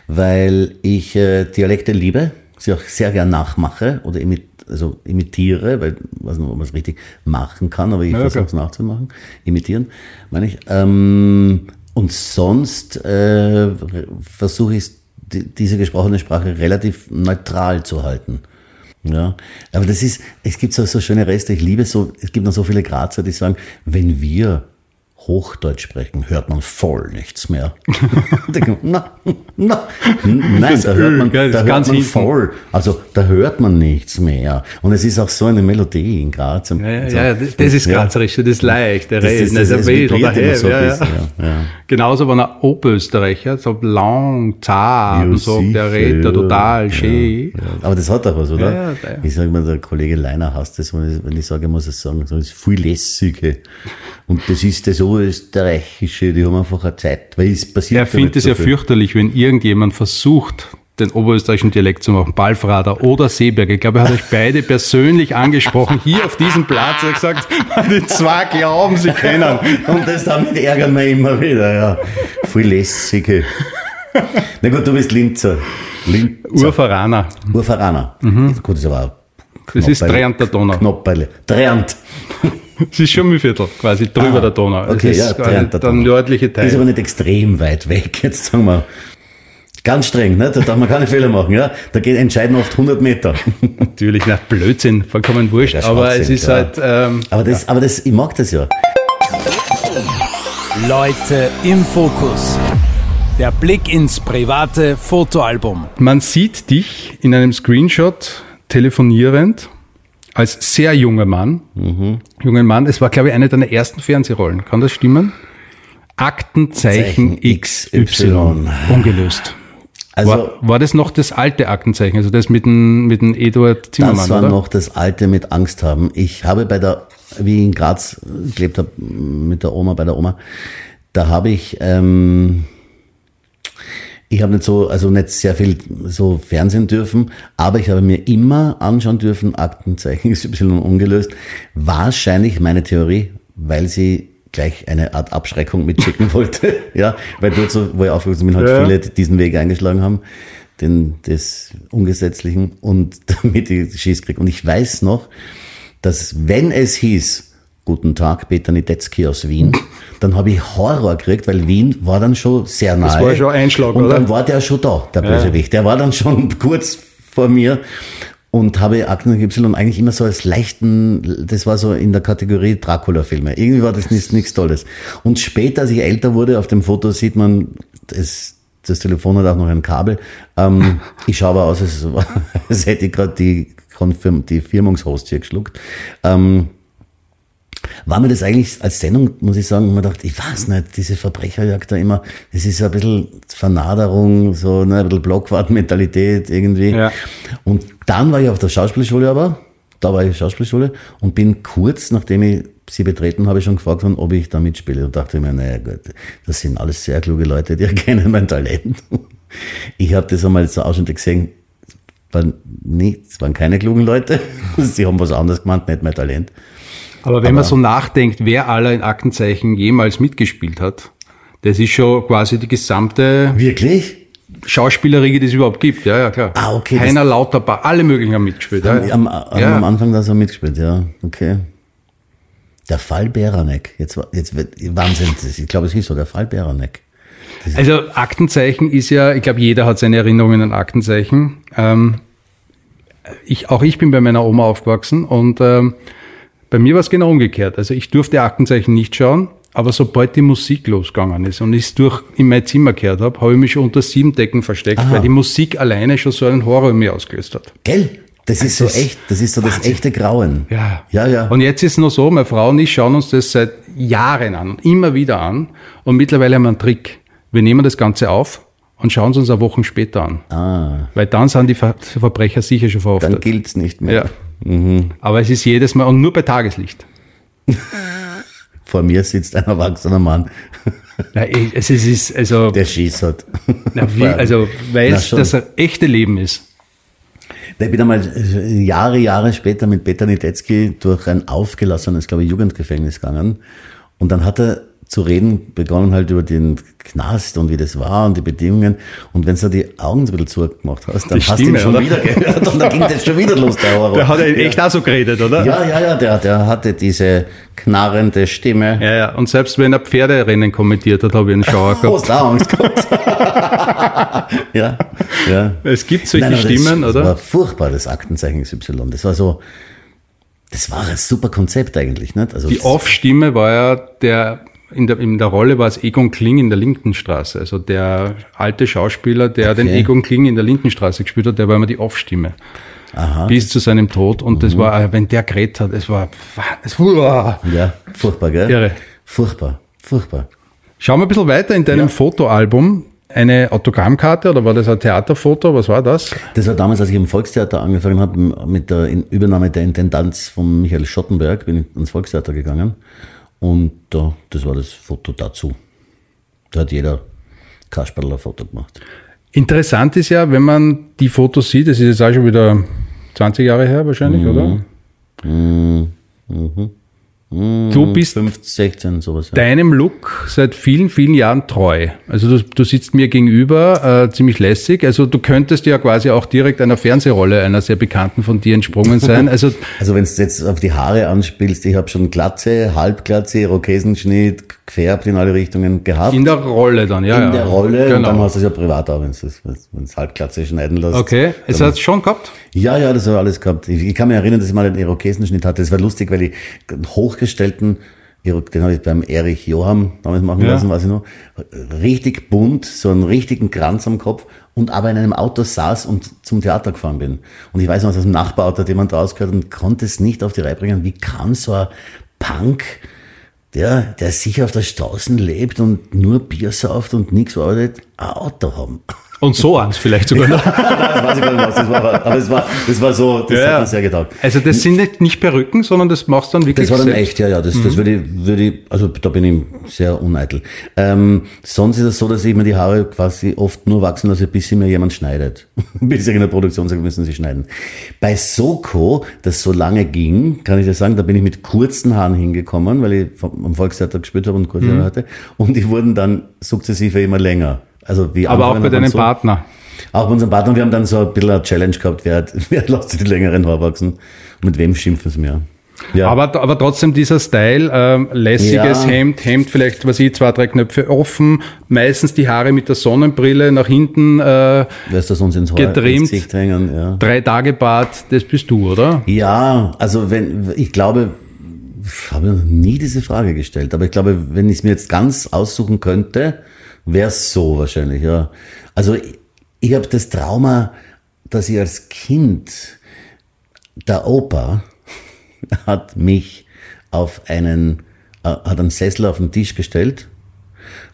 weil ich äh, Dialekte liebe, sie auch sehr gern nachmache oder imit, also imitiere, weil ich weiß nicht, ob man es richtig machen kann, aber ich Ja, versuche es nachzumachen, imitieren, meine ich. Ähm, und sonst äh, versuche ich die, diese gesprochene Sprache relativ neutral zu halten. Ja, aber das ist, es gibt so, so schöne Reste. Ich liebe so, es gibt noch so viele Grazer, die sagen, wenn wir Hochdeutsch sprechen, hört man voll nichts mehr. Na, na, nein, Das da hört man, da das hört ganz man voll. Also da hört man nichts mehr. Und es ist auch so eine Melodie in Graz. Ja, ja, so. ja, das ist. Grazerisch, das ist leicht, der Das, das, Reden, das, das, das, immer daher, so ja, bisschen. Ja, ja. Genauso, wenn ein Oberösterreicher so lang, zart und sagt, der redet ja. total schön. Aber das hat auch was, oder? Ich sage mal, der Kollege Leiner hasst das, wenn ich, wenn ich sage, muss es sagen, so ist viel lässige. Und das ist das Österreichische, die haben einfach eine Zeit, weil es passiert Er findet es so ja viel. fürchterlich, wenn irgendjemand versucht, den oberösterreichischen Dialekt zu machen, Balfrader oder Seeberg. Ich glaube, er hat euch beide persönlich angesprochen, hier auf diesem Platz. Er hat gesagt, die zwei glauben, sie kennen. Und das damit ärgern wir immer wieder, ja. Viel lässige. Na gut, du bist Linzer. Linzer. Urveraner. Urveraner. Gut, ist aber auch Mhm. Das ist. Trent der Donau. Knopperle. Trent. Es ist schon Mühlviertel, quasi drüber Ah, der Donau. Okay, es ja, ist Trent der der nördliche Ist aber Teil. nicht extrem weit weg, jetzt sagen wir. Ganz streng, ne? da darf man keine Fehler machen. Ja? Da geht entscheiden oft 100 Meter. Natürlich, na, Blödsinn, vollkommen wurscht, Der aber es ist klar. halt, ähm, Aber, das, aber das, ich mag das ja. Leute im Fokus. Der Blick ins private Fotoalbum. man sieht dich in einem Screenshot telefonierend als sehr junger Mann, Mhm. jungen Mann, es war, glaube ich, eine deiner ersten Fernsehrollen. Kann das stimmen? Aktenzeichen Zeichen XY. XY. Ungelöst. Also War, war das noch das alte Aktenzeichen, also das mit dem, mit dem Eduard Zimmermann, das war oder? noch das alte mit Angst haben. Ich habe bei der, wie ich in Graz gelebt habe, mit der Oma, bei der Oma, da habe ich, ähm, ich habe nicht so, also nicht sehr viel so Fernsehen dürfen, aber ich habe mir immer anschauen dürfen, Aktenzeichen XY ungelöst. Wahrscheinlich meine Theorie, weil sie gleich eine Art Abschreckung mitschicken wollte. ja, weil dort so, wo ich aufgewachsen bin, halt Ja. viele diesen Weg eingeschlagen haben, den, des Ungesetzlichen und damit ich Schieß kriege. Und ich weiß noch, dass wenn es hieß, Guten Tag, Peter Nidetzky aus Wien, dann habe ich Horror gekriegt, weil Wien war dann schon sehr nahe. war schon ein Einschlag, Und oder? dann war der schon da, der Bösewicht. Der war dann schon kurz vor mir und habe Akten Y eigentlich immer so als leichten, das war so in der Kategorie Dracula-Filme. Irgendwie war das nichts, nichts Tolles. Und später, als ich älter wurde, auf dem Foto sieht man, das, das Telefon hat auch noch ein Kabel. Ähm, ich schaue aber aus, als, als hätte ich gerade die, die Firmungshost hier geschluckt. Ähm, war mir das eigentlich als Sendung, muss ich sagen, man dachte, ich weiß nicht, diese Verbrecherjagd da immer, das ist ein bisschen Vernaderung, so ne, ein bisschen Blockwart-Mentalität irgendwie. Ja. Und dann war ich auf der Schauspielschule aber, da war ich Schauspielschule und bin kurz, nachdem ich sie betreten habe, schon gefragt worden, ob ich da mitspiele. Und dachte mir, naja gut, das sind alles sehr kluge Leute, die erkennen mein Talent. Ich habe das einmal so Ausschnitte gesehen, waren nie, es waren keine klugen Leute. Sie haben was anderes gemeint, nicht mein Talent. Aber wenn man so nachdenkt, wer aller in Aktenzeichen jemals mitgespielt hat, das ist schon quasi die gesamte Wirklich? Schauspieleriege, die es überhaupt gibt. Ja, ja, klar. Ah, okay, Heiner Lauterbach, alle möglichen haben mitgespielt. Ja, ja. Am, am, Ja. am Anfang da so mitgespielt, ja, okay. Der Fall Beranek, jetzt, jetzt wird, Wahnsinn, ich glaube, es hieß so, der Fall Beranek. Also Aktenzeichen ist ja, ich glaube, jeder hat seine Erinnerungen an Aktenzeichen. Ähm, ich, auch ich bin bei meiner Oma aufgewachsen und ähm, bei mir war es genau umgekehrt. Also ich durfte Aktenzeichen nicht schauen, aber sobald die Musik losgegangen ist und ich es durch in mein Zimmer gehört habe, habe ich mich schon unter sieben Decken versteckt, weil die Musik alleine schon so einen Horror in mir ausgelöst hat. Gell? Das ist so ist echt, das ist so das echte Grauen. Ja. Ja, ja. Und jetzt ist es nur so, meine Frau und ich schauen uns das seit Jahren an, immer wieder an. Und mittlerweile haben wir einen Trick. Wir nehmen das Ganze auf und schauen es uns eine Woche später an. ah, Weil dann sind die Ver Verbrecher sicher schon dann verhaftet. gilt's nicht mehr. Ja. Aber es ist jedes Mal und nur bei Tageslicht. Vor mir sitzt ein erwachsener Mann, eh, es ist, also, der Schieß hat. na, wie, also weil Na es schon. das echte Leben ist. Ich bin einmal äh, Jahre, Jahre später mit Peter Nidetzky durch ein aufgelassenes, glaube ich, Jugendgefängnis gegangen. Und dann hat er zu reden begonnen halt über den Knast und wie das war und die Bedingungen. Und wenn du die Augen so ein bisschen zugemacht hast, dann Die hast du ihn schon oder? wieder gehört und dann ging das schon wieder los, der Horror. auch so geredet, oder? ja, ja, ja, der, der hatte diese knarrende Stimme. Ja, ja. Und selbst wenn er Pferderennen kommentiert hat, habe ich einen Schauer Oh, gehabt. hast du auch Angst gehabt? ja, ja. Es gibt solche Nein, Stimmen, das, oder? Das war furchtbar, das Aktenzeichen XY. Das war so, das war ein super Konzept eigentlich, nicht? Also Die Off-Stimme war ja der, in der, in der Rolle war es Egon Kling in der Lindenstraße. Also der alte Schauspieler, der den Okay. Egon Kling in der Lindenstraße gespielt hat, der war immer die Off-Stimme. Aha. Bis zu seinem Tod. Und das war, wenn der geredet hat, es war, es war, Ja, furchtbar, gell? Irre. Furchtbar, furchtbar. Schauen wir ein bisschen weiter in deinem Fotoalbum. Eine Autogrammkarte oder war das ein Theaterfoto? Was war das? Das war damals, als ich im Volkstheater angefangen habe, mit der Übernahme der Intendanz von Michael Schottenberg, bin ich ins Volkstheater gegangen. Und da, das war das Foto dazu. Da hat jeder Kasperl ein Foto gemacht. Interessant ist ja, wenn man die Fotos sieht, das ist jetzt auch schon wieder 20 Jahre her wahrscheinlich, oder? Du bist 15, 16, sowas. Ja. deinem Look seit vielen, vielen Jahren treu. Also du, du sitzt mir gegenüber, äh, ziemlich lässig. Also du könntest ja quasi auch direkt einer Fernsehrolle einer sehr bekannten von dir entsprungen sein. Also Also wenn du jetzt auf die Haare anspielst, ich habe schon Glatze, Halbglatze, Irokesenschnitt, gefärbt in alle Richtungen gehabt. in der Rolle dann, ja. in ja. der Rolle und dann Genau. hast du es ja privat auch, wenn du es wenn's Halbglatze schneiden lässt. Okay, es hat schon gehabt. Ja, ja, das habe alles gehabt. Ich, ich kann mich erinnern, dass ich mal einen Irokesenschnitt hatte. Das war lustig, weil ich einen hochgestellten den habe ich beim Erich Johann damals machen Ja. lassen, weiß ich noch. Richtig bunt, so einen richtigen Kranz am Kopf und aber in einem Auto saß und zum Theater gefahren bin. Und ich weiß noch, dass aus dem Nachbarauto hat jemand rausgehört und konnte es nicht auf die Reihe bringen. Wie kann so ein Punk, der, der sicher auf der Straße lebt und nur Bier sauft und nichts arbeitet, ein Auto haben? Und so eins vielleicht sogar noch. das weiß ich gar nicht, was das war, aber es war, das war so, das Ja, hat mir sehr getaugt. Also das sind nicht, nicht Perücken, sondern das machst du dann wirklich Das war dann selbst. echt, ja, ja. Das, das würde ich, würde ich, also da bin ich sehr uneitel. Ähm, sonst ist es so, dass ich mir die Haare quasi oft nur wachsen lasse, bis sie mir jemand schneidet. bis ich in der Produktion sage, müssen sie schneiden. Bei Soko, das so lange ging, kann ich dir sagen, da bin ich mit kurzen Haaren hingekommen, weil ich vom, am Volkstheater gespielt habe und kurze Mhm. Haare hatte. Und die wurden dann sukzessive immer länger. Also wie Aber auch bei hat deinem so- Partner. Auch bei unserem Partner, wir haben dann so ein bisschen eine Challenge gehabt, wer, wer lässt sich die längeren Haare wachsen und mit wem schimpfen sie mehr. Ja. Aber, aber trotzdem dieser Style, ähm, lässiges Ja. Hemd, Hemd vielleicht, was ich, zwei, drei Knöpfe offen, meistens die Haare mit der Sonnenbrille nach hinten, äh, Lässt das uns ins Haar Getrimmt. ins hängen, ja. drei Tage Bart, das bist du, oder? Ja, also wenn, ich glaube, ich habe noch nie diese Frage gestellt, aber ich glaube, wenn ich es mir jetzt ganz aussuchen könnte, wäre es so wahrscheinlich, ja. Also ich, ich habe das Trauma, dass ich als Kind, der Opa hat mich auf einen, äh, hat einen Sessel auf den Tisch gestellt,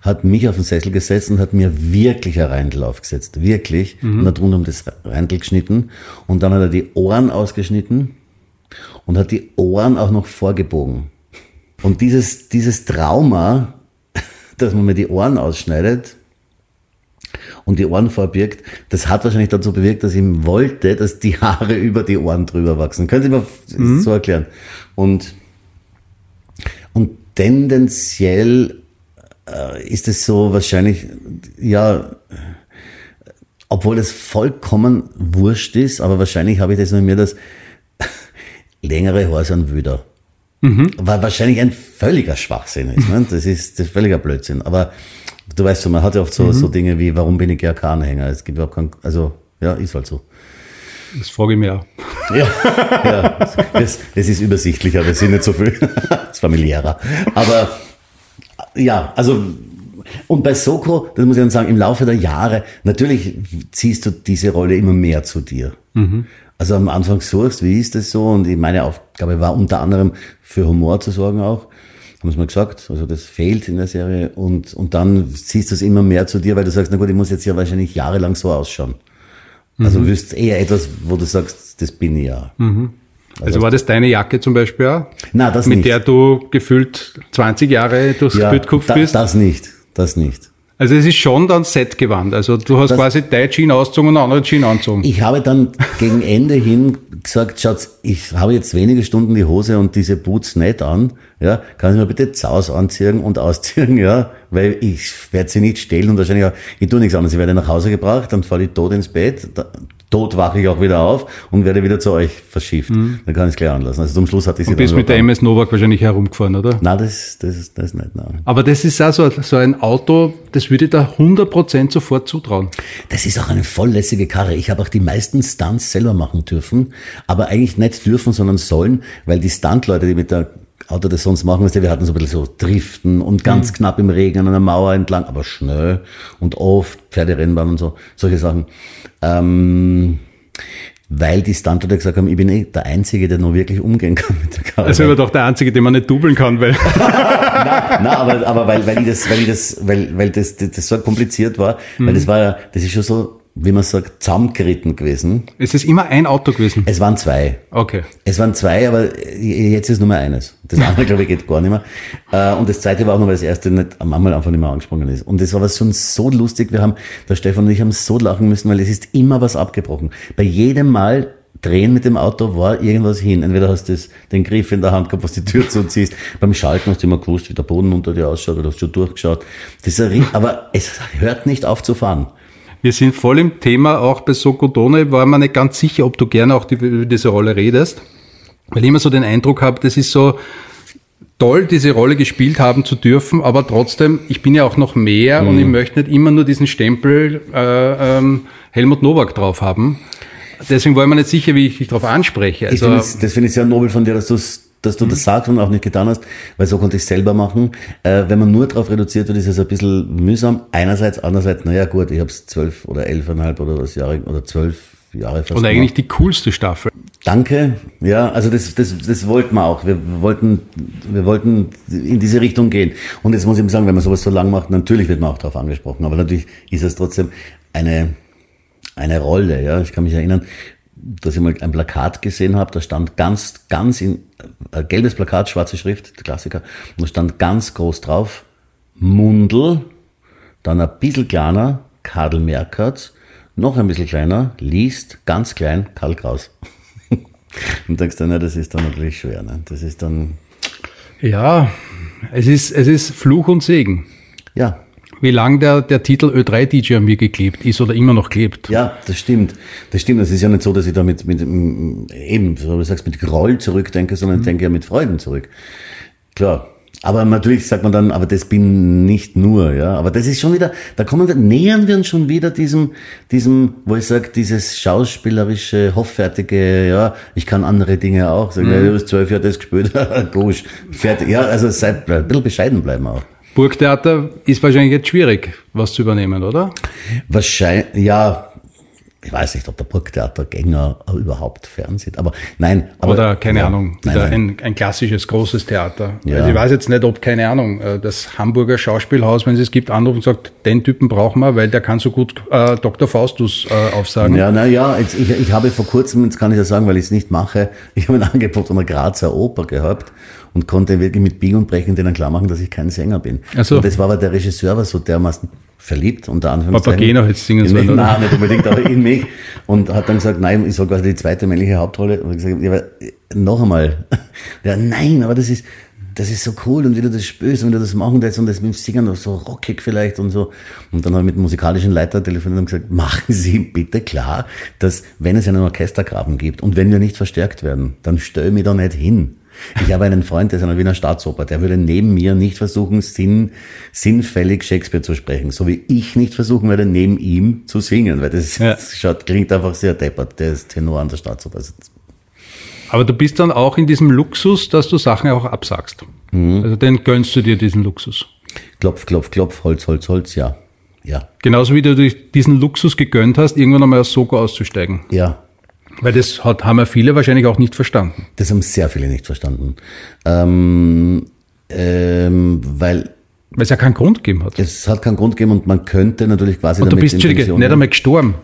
hat mich auf den Sessel gesetzt und hat mir wirklich ein Reindl aufgesetzt, wirklich, und hat rund um das Reindl geschnitten und dann hat er die Ohren ausgeschnitten und hat die Ohren auch noch vorgebogen. Und dieses, dieses Trauma, dass man mir die Ohren ausschneidet und die Ohren vorbirgt, das hat wahrscheinlich dazu bewirkt, dass ich wollte, dass die Haare über die Ohren drüber wachsen. Können Sie mir f- so erklären? Und, und tendenziell äh, ist es so wahrscheinlich, ja, obwohl es vollkommen wurscht ist, aber wahrscheinlich habe ich das in mir, dass längere Haare sind wieder. Weil wahrscheinlich ein völliger Schwachsinn ist. Ne? Das, ist, das ist völliger Blödsinn. Aber du weißt schon, man hat ja oft so, so Dinge wie, warum bin ich GRK-Anhänger? Es gibt überhaupt keinen, also, ja, ist halt so. Das frage ich mir auch. Ja, ja das, das ist übersichtlicher, das sind nicht so viel, das ist familiärer. Aber ja, also und bei Soko, das muss ich dann sagen, im Laufe der Jahre, natürlich ziehst du diese Rolle immer mehr zu dir. Also am Anfang suchst, wie ist das so? Und meine Aufgabe war unter anderem für Humor zu sorgen auch. Haben wir mal gesagt. Also das fehlt in der Serie. Und, und dann ziehst du es immer mehr zu dir, weil du sagst, na gut, ich muss jetzt ja wahrscheinlich jahrelang so ausschauen. Also wüsst eher etwas, wo du sagst, das bin ich ja. Also war das deine Jacke zum Beispiel auch? Na, das mit nicht. der du gefühlt 20 Jahre durchs ja, Bild da, bist? Das nicht, das nicht. Also es ist schon dann Setgewand. Also du hast Das- quasi dein Jean ausgezogen und einen anderen Jean angezogen. Ich habe dann gegen Ende hin gesagt, schaut, ich habe jetzt wenige Stunden die Hose und diese Boots nicht an. Ja, kann ich mir bitte Zaus anziehen und ausziehen, ja, weil ich werde sie nicht stehlen und wahrscheinlich auch, ich tue nichts anderes. Ich werde nach Hause gebracht, dann falle ich tot ins Bett, da, tot wache ich auch wieder auf und werde wieder zu euch verschifft. Dann kann ich es gleich anlassen. Also zum Schluss hatte ich sie Du Mhm. bist mit der MS Novak wahrscheinlich herumgefahren, oder? Nein, das, das, ist- das ist nicht, nein. Aber das ist auch so, so ein Auto, das würde ich da 100% sofort zutrauen. Das ist auch eine volllässige Karre. Ich habe auch die meisten Stunts selber machen dürfen, aber eigentlich nicht dürfen, sondern sollen, weil die Stuntleute, die mit der Auto das sonst machen, du, wir hatten so ein bisschen so Driften und ganz knapp im Regen an einer Mauer entlang, aber schnell und oft Pferderennbahn und so, solche Sachen. Ähm, weil die Stuntleute gesagt haben, ich bin eh der Einzige, der nur wirklich umgehen kann mit der Karre. Also war doch der Einzige, den man nicht dubeln kann, weil Na, aber, aber weil, weil ich das, weil ich das, weil, weil das, das, das so kompliziert war, weil das war ja, das ist schon so, wie man sagt, zusammengeritten gewesen. es ist immer ein Auto gewesen. Es waren zwei. Okay. Es waren zwei, aber jetzt ist nur mehr eines. Das andere, glaube ich, geht gar nicht mehr. Äh, Und das zweite war auch nur, weil das erste nicht am Anfang einfach nicht mehr angesprungen ist. Und das war was schon so lustig. Wir haben, der Stefan und ich haben so lachen müssen, weil es ist immer was abgebrochen. Bei jedem Mal drehen mit dem Auto war irgendwas hin. Entweder hast du den Griff in der Hand gehabt, was die Tür zuziehst. Beim Schalten hast du immer gewusst, wie der Boden unter dir ausschaut, oder hast schon durchgeschaut. Das ist ein, aber es hört nicht auf zu fahren. Wir sind voll im Thema, auch bei Sokotone war man nicht ganz sicher, ob du gerne auch die, über diese Rolle redest. Weil ich immer so den Eindruck habe, das ist so toll, diese Rolle gespielt haben zu dürfen, aber trotzdem, ich bin ja auch noch mehr und ich möchte nicht immer nur diesen Stempel äh, ähm, Helmut Nowak drauf haben. Deswegen war ich mir nicht sicher, wie ich dich darauf anspreche. Ich Also, finde es, das finde ich sehr nobel von dir, dass du es dass du das sagst und auch nicht getan hast, weil so konnte ich selber machen. Äh, wenn man nur darauf reduziert wird, ist es ein bisschen mühsam. Einerseits, andererseits, naja gut, ich habe es zwölf oder elfeinhalb oder was Jahre oder zwölf Jahre fast Und eigentlich die coolste Staffel. Danke. Ja, also das, das, das wollten wir auch. Wir wollten, wir wollten in diese Richtung gehen. Und jetzt muss ich sagen, wenn man sowas so lang macht, natürlich wird man auch darauf angesprochen. Aber natürlich ist es trotzdem eine, eine Rolle. Ja, ich kann mich erinnern, dass ich mal ein Plakat gesehen habe, da stand ganz, ganz in, ein gelbes Plakat, schwarze Schrift, der Klassiker, und da stand ganz groß drauf, Mundel, dann ein bisschen kleiner, Kadel Merkert, noch ein bisschen kleiner, liest, ganz klein, Karl Kraus. und denkst dann, na, das ist dann natürlich schwer. Ne? Das ist dann, Ja, es ist, es ist Fluch und Segen. ja, Wie lang der, der Titel Ö3-DJ an mir geklebt ist oder immer noch klebt. Ja, das stimmt. Das stimmt. Es ist ja nicht so, dass ich da mit, mit eben, so wie du sagst, mit Groll zurückdenke, sondern ich denke ja mit Freuden zurück. Klar. Aber natürlich sagt man dann, aber das bin nicht nur, ja. Aber das ist schon wieder, da kommen wir, nähern wir uns schon wieder diesem, diesem, wo ich sage, dieses schauspielerische, hoffärtige, ja, ich kann andere Dinge auch. Sagen, ja, du hast zwölf Jahre das gespielt, Gosch, fertig. Ja, also seid, ein bisschen bescheiden bleiben auch. Burgtheater ist wahrscheinlich jetzt schwierig, was zu übernehmen, oder? Wahrscheinlich, ja, ich weiß nicht, ob der Burgtheatergänger überhaupt fernsieht, aber nein. Aber, Oder, keine ja, Ahnung, Nein, nein. Ein, ein klassisches großes Theater. Ja. Also ich weiß jetzt nicht, ob, keine Ahnung, äh, das Hamburger Schauspielhaus, wenn es es gibt, anruft und sagt, den Typen brauchen wir, weil der kann so gut äh, Dr. Faustus äh, aufsagen. Ja, na ja, jetzt, ich, ich habe vor kurzem, jetzt kann ich ja sagen, weil ich es nicht mache, ich habe ein Angebot von der Grazer Oper gehabt und konnte wirklich mit Biegen und Brechen denen klar machen, dass ich kein Sänger bin. Ach so. Und das war aber der Regisseur, war so dermaßen verliebt, unter Anführungszeichen. Papageno hättest singen In mich, sollen, oder? Nein, nicht unbedingt, aber in mich. Und hat dann gesagt, nein, ich soll quasi die zweite männliche Hauptrolle. Und ich gesagt, ja, aber noch einmal. Ja, nein, aber das ist, das ist so cool und wie du das spürst und wie du das machen lässt und das mit dem Singen noch so rockig vielleicht und so. Und dann habe ich mit dem musikalischen Leiter telefoniert und gesagt, machen Sie bitte klar, dass wenn es einen Orchestergraben gibt und wenn wir nicht verstärkt werden, dann stell mich da nicht hin. Ich habe einen Freund, der ist an der Wiener Staatsoper, der würde neben mir nicht versuchen, sinn, sinnfällig Shakespeare zu sprechen, so wie ich nicht versuchen werde, neben ihm zu singen, weil das, Ja. das schaut, klingt einfach sehr deppert, der ist Tenor an der Staatsoper. Also, Aber du bist dann auch in diesem Luxus, dass du Sachen auch absagst. Mhm. Also den gönnst du dir diesen Luxus. Klopf, klopf, klopf, Holz, Holz, Holz, ja. Ja, Genauso wie du durch diesen Luxus gegönnt hast, irgendwann einmal aus Soko auszusteigen. ja, Weil das hat, haben ja viele wahrscheinlich auch nicht verstanden. Das haben sehr viele nicht verstanden. Ähm, ähm, weil Weil es ja keinen Grund gegeben hat. es hat keinen Grund gegeben und man könnte natürlich quasi Und du bist, Entschuldige, nicht einmal gestorben.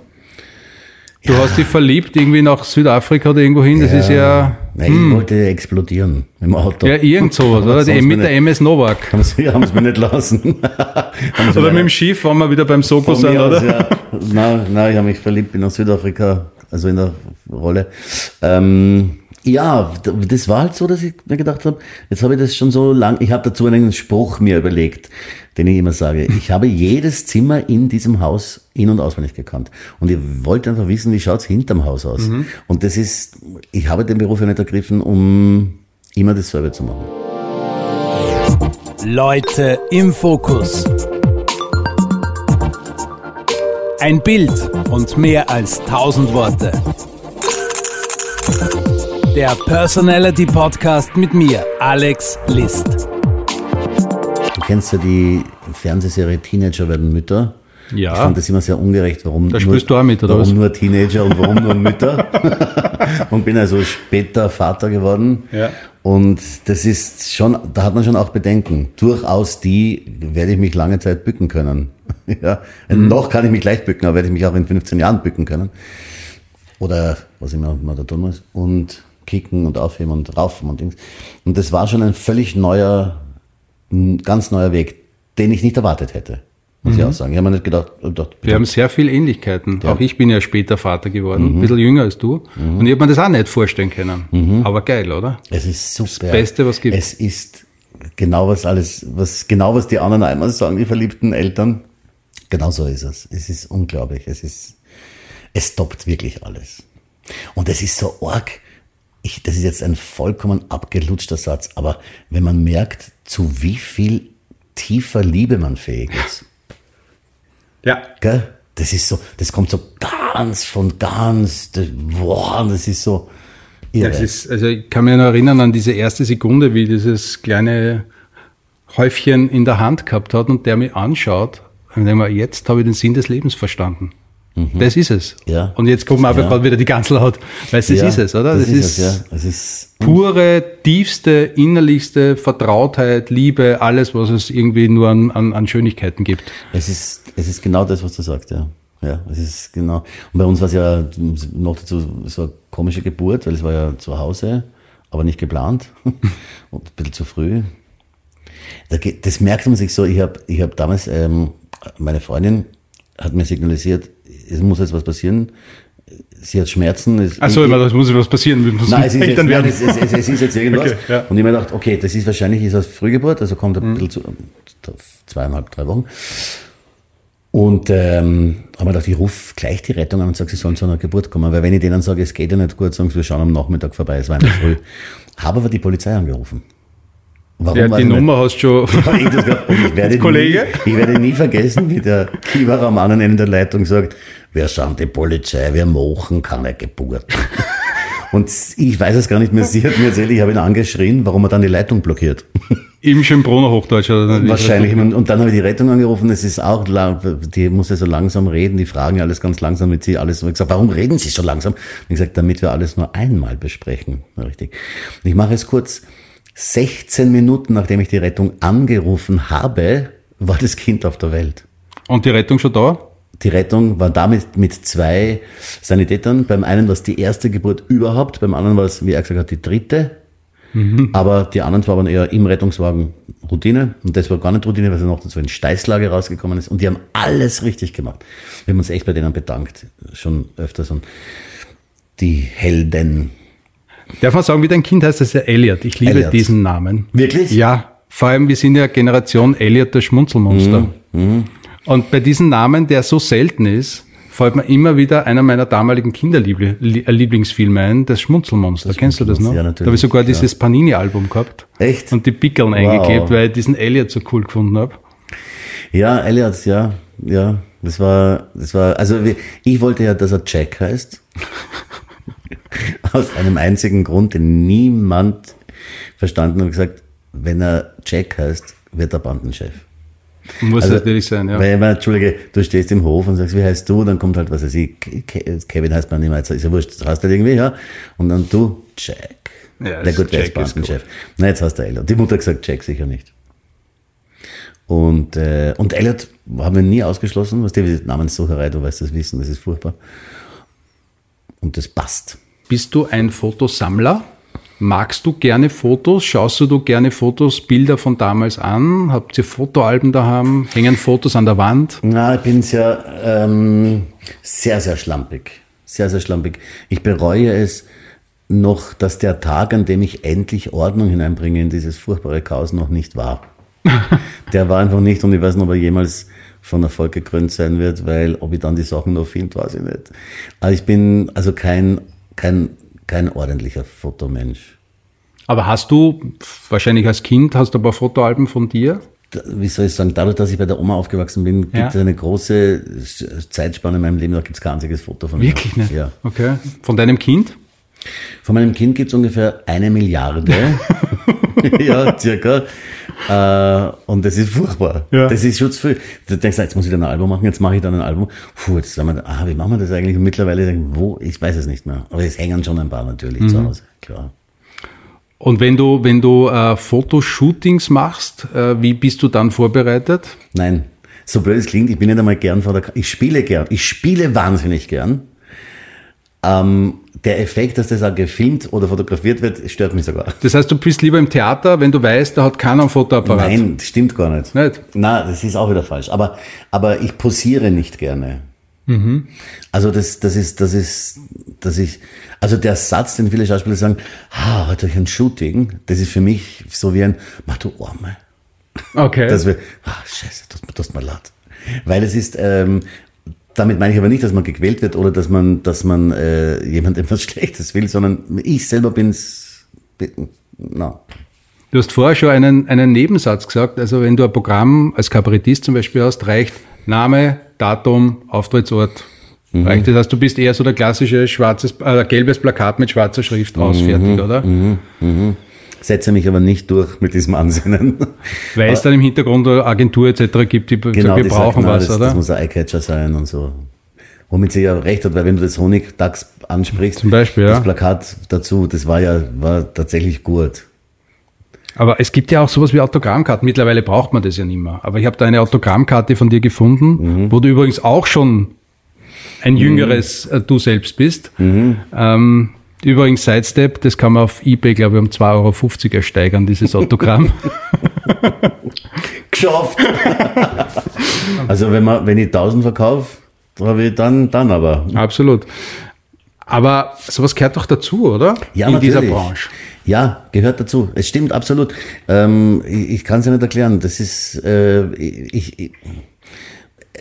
Du hast dich verliebt irgendwie nach Südafrika oder irgendwo hin. Das ist ja, Nein, ich wollte explodieren im Auto. ja irgend sowas, oder? Die, mit der MS Novak. Haben sie, haben sie mir nicht lassen. Oder mit dem Schiff, wenn wir wieder beim Soko sind, mir aus, oder? ja. Nein, nein, ich habe mich verliebt, bin nach Südafrika, also in der Rolle. Ähm, ja, das war halt so, dass ich mir gedacht habe, jetzt habe ich das schon so lang, ich habe dazu einen Spruch mir überlegt, den ich immer sage. Ich habe jedes Zimmer in diesem Haus in- und auswendig gekannt. Und ich wollte einfach wissen, wie schaut's hinterm Haus aus. Und das ist, ich habe den Beruf ja nicht ergriffen, um immer dasselbe zu machen. Leute im Fokus. Ein Bild und mehr als 1000 Worte. Der Personality Podcast mit mir, Alex List. Du kennst ja die Fernsehserie Teenager werden Mütter. Ja. Ich fand das immer sehr ungerecht. Warum Da spielst du auch mit, oder warum was? nur Teenager und warum nur Mütter? und bin also später Vater geworden. Ja. Und das ist schon, da hat man schon auch Bedenken. Durchaus die werde ich mich lange Zeit bücken können. ja. Mhm. Noch kann ich mich leicht bücken, aber werde ich mich auch in 15 Jahren bücken können. Oder was immer man da tun muss. Und kicken und aufheben und raufen und Dings. Und das war schon ein völlig neuer, ein ganz neuer Weg, den ich nicht erwartet hätte. Muss ich auch sagen. Ich habe mir nicht gedacht, oh, gedacht Wir haben sehr viele Ähnlichkeiten. Auch ich bin ja später Vater geworden, ein bisschen jünger als du. Und ich habe mir das auch nicht vorstellen können. Aber geil, oder? es ist super. Das Beste, was gibt. Es ist genau was alles, was, genau was die anderen einmal sagen, die verliebten Eltern. Genau so ist es. Es ist unglaublich. Es ist, es toppt wirklich alles. Und es ist so arg. Ich, das ist jetzt ein vollkommen abgelutschter Satz, aber wenn man merkt, zu wie viel tiefer Liebe man fähig ist. Ja. Gell? Das ist so, das kommt so ganz von ganz, das, boah, das ist so, irre. Das ist, also ich kann mich noch erinnern an diese erste Sekunde, wie dieses kleine Häufchen in der Hand gehabt hat und der mich anschaut. Und ich denke mir, jetzt habe ich den Sinn des Lebens verstanden. Das ist es. Mhm. Ja. Und jetzt kommt mir aber Ja. gerade wieder die Ganzelhaut. Weißt du, das Ja, ist es, oder? Das, ist, es, ja. Ist pure, tiefste, innerlichste Vertrautheit, Liebe, alles, was es irgendwie nur an, an, an Schönigkeiten gibt. Es ist, es ist genau das, was du sagst, ja. Ja, es ist genau. Und bei uns war es ja noch dazu so eine komische Geburt, weil es war ja zu Hause, aber nicht geplant und ein bisschen zu früh. Das merkt man sich so. Ich habe ich hab damals, ähm, meine Freundin hat mir signalisiert, es muss jetzt was passieren. Sie hat Schmerzen. Es, Achso, das muss was passieren. Wir müssen Nein, es ist, jetzt, nein es, es, es, es ist jetzt irgendwas. Okay, ja. Und ich mir gedacht, okay, das ist wahrscheinlich ist aus Frühgeburt, also kommt ein bisschen zu zweieinhalb, drei Wochen. Und ähm, habe mir gedacht, ich rufe gleich die Rettung an und sage, sie sollen zu einer Geburt kommen. Weil wenn ich denen sage, es geht ja nicht gut, sagen sie, wir schauen am Nachmittag vorbei, es war in der Früh. habe aber die Polizei angerufen. Warum Ja, die nicht. Nummer hast du schon. Ja, ich, werde Kollege? Nie, ich werde nie vergessen, wie der Kiewer am anderen Ende der Leitung sagt, wir sind die Polizei, wir machen keine Geburt. Und ich weiß es gar nicht mehr, sie hat mir erzählt, ich habe ihn angeschrien, warum er dann die Leitung blockiert. Im Schönbrunner Hochdeutsch. Oder? Wahrscheinlich. Und dann habe ich die Rettung angerufen, es ist auch, die muss ja so langsam reden, die fragen ja alles ganz langsam mit sie, alles. Und ich gesagt, warum reden sie so langsam? Und ich gesagt, damit wir alles nur einmal besprechen. Richtig. Und ich mache es kurz. 16 Minuten, nachdem ich die Rettung angerufen habe, war das Kind auf der Welt. Und die Rettung schon da? Die Rettung war damit mit zwei Sanitätern. Beim einen war es die erste Geburt überhaupt, beim anderen war es, wie er gesagt hat, die dritte. Aber die anderen zwei waren eher im Rettungswagen Routine. Und das war gar nicht Routine, weil sie noch dazu in Steißlage rausgekommen ist. Und die haben alles richtig gemacht. Wir haben uns echt bei denen bedankt. Schon öfters. Und die Helden. Darf man sagen, wie dein Kind heißt? Das ist ja Elliot. Ich liebe Elliot. diesen Namen. Wirklich? Ja, vor allem, wir sind ja Generation Elliot, das Schmunzelmonster. Mhm, Und bei diesem Namen, der so selten ist, fällt mir immer wieder einer meiner damaligen Kinderlieblingsfilme ein, das Schmunzelmonster. Kennst du das noch? ja, natürlich, da habe ich sogar dieses Panini-Album gehabt. Echt? Und die Pickeln eingeklebt, weil ich diesen Elliot so cool gefunden habe. Ja, Elliot, ja, ja. Das war, das war, also ich wollte ja, dass er Jack heißt. Aus einem einzigen Grund, den niemand verstanden hat, gesagt, wenn er Jack heißt, wird er Bandenchef. Muss Also, natürlich sein, ja. Weil, man, Entschuldige, du stehst im Hof und sagst, wie heißt du? Dann kommt halt, was weiß ich, Ke- Kevin heißt man nicht mehr, ist ja wurscht, das heißt halt irgendwie, ja. Und dann du, Jack. Ja, Na gut, wer ist Bandenchef? Na, jetzt hast du Elliot. Die Mutter hat gesagt, Jack sicher nicht. Und, äh, und Elliot haben wir nie ausgeschlossen, was die Namenssucherei, du weißt das wissen, das ist furchtbar. Und das passt. Bist du ein Fotosammler? Magst du gerne Fotos? Schaust du gerne Fotos, Bilder von damals an? Habt ihr Fotoalben daheim? Hängen Fotos an der Wand? Na, ich bin sehr, ähm, sehr, sehr schlampig. Sehr, sehr schlampig. Ich bereue es noch, dass der Tag, an dem ich endlich Ordnung hineinbringe in dieses furchtbare Chaos, noch nicht war. der war einfach nicht und ich weiß nicht, ob er jemals von Erfolg gekrönt sein wird, weil ob ich dann die Sachen noch finde, weiß ich nicht. Aber ich bin also kein, kein, kein ordentlicher Fotomensch. Aber hast du, wahrscheinlich als Kind, hast du ein paar Fotoalben von dir? Wie soll ich sagen, dadurch, dass ich bei der Oma aufgewachsen bin, gibt Ja. es eine große Zeitspanne in meinem Leben, da gibt es kein einziges Foto von mir. Wirklich nicht? Ja. Okay. Von deinem Kind? Von meinem Kind gibt es ungefähr eine Milliarde. ja, circa. Äh, und das ist furchtbar. Ja. Das ist schon zu viel. Du denkst, jetzt muss ich dann ein Album machen, jetzt mache ich dann ein Album. Puh, jetzt sagen wir, ah, wie machen wir das eigentlich? Und mittlerweile, denke ich, wo, ich weiß es nicht mehr. Aber es hängen schon ein paar natürlich Mhm. zu Hause, klar. Und wenn du, wenn du äh, Fotoshootings machst, äh, wie bist du dann vorbereitet? Nein, so blöd es klingt, ich bin nicht einmal gern vor der Ka Ich spiele gern. Ich spiele wahnsinnig gern. Ähm, der Effekt, dass das auch gefilmt oder fotografiert wird, stört mich sogar. Das heißt, du bist lieber im Theater, wenn du weißt, da hat keiner einen Fotoapparat. Nein, das stimmt gar nicht. Nicht? Na, das ist auch wieder falsch. Aber, aber ich posiere nicht gerne. Also das, das ist, das ist, das ist, also der Satz, den viele Schauspieler sagen, ah, heute hab ich ein Shooting, das ist für mich so wie ein, mach du Arme. Okay. Das wir, ah, scheiße, das tut mir leid. Weil es ist, ähm, damit meine ich aber nicht, dass man gequält wird oder dass man, dass man äh, jemandem etwas Schlechtes will, sondern ich selber bin's, bin, na, Du hast vorher schon einen, einen Nebensatz gesagt. Also wenn du ein Programm als Kabarettist zum Beispiel hast, reicht Name, Datum, Auftrittsort, Reicht das? Heißt, du bist eher so der klassische schwarzes, äh, gelbes Plakat mit schwarzer Schrift ausfertig, oder? Setze mich aber nicht durch mit diesem Ansinnen. Weil es dann im Hintergrund eine Agentur etc. gibt, die Genau, sagt, wir die brauchen sagt, na, was, das, oder? das muss ein Eyecatcher sein und so. Womit sie ja recht hat, weil wenn du das Honigdachs ansprichst, Zum Beispiel, ja. das Plakat dazu, das war ja war tatsächlich gut. Aber es gibt ja auch sowas wie Autogrammkarten. Mittlerweile braucht man das ja nicht mehr. Aber ich habe da eine Autogrammkarte von dir gefunden, Mhm. wo du übrigens auch schon ein jüngeres äh, Du selbst bist. Mhm. Ähm, übrigens Sidestep, das kann man auf Ebay, glaube ich, um 2,50 Euro ersteigern, dieses Autogramm. Geschafft! also wenn man, wenn ich 1000 verkaufe, habe ich dann, dann aber. Absolut. Aber sowas gehört doch dazu, oder? Ja, In natürlich. dieser Branche. Ja, gehört dazu. Es stimmt absolut. Ähm, ich ich kann es ja nicht erklären. Das ist, äh, ich, ich,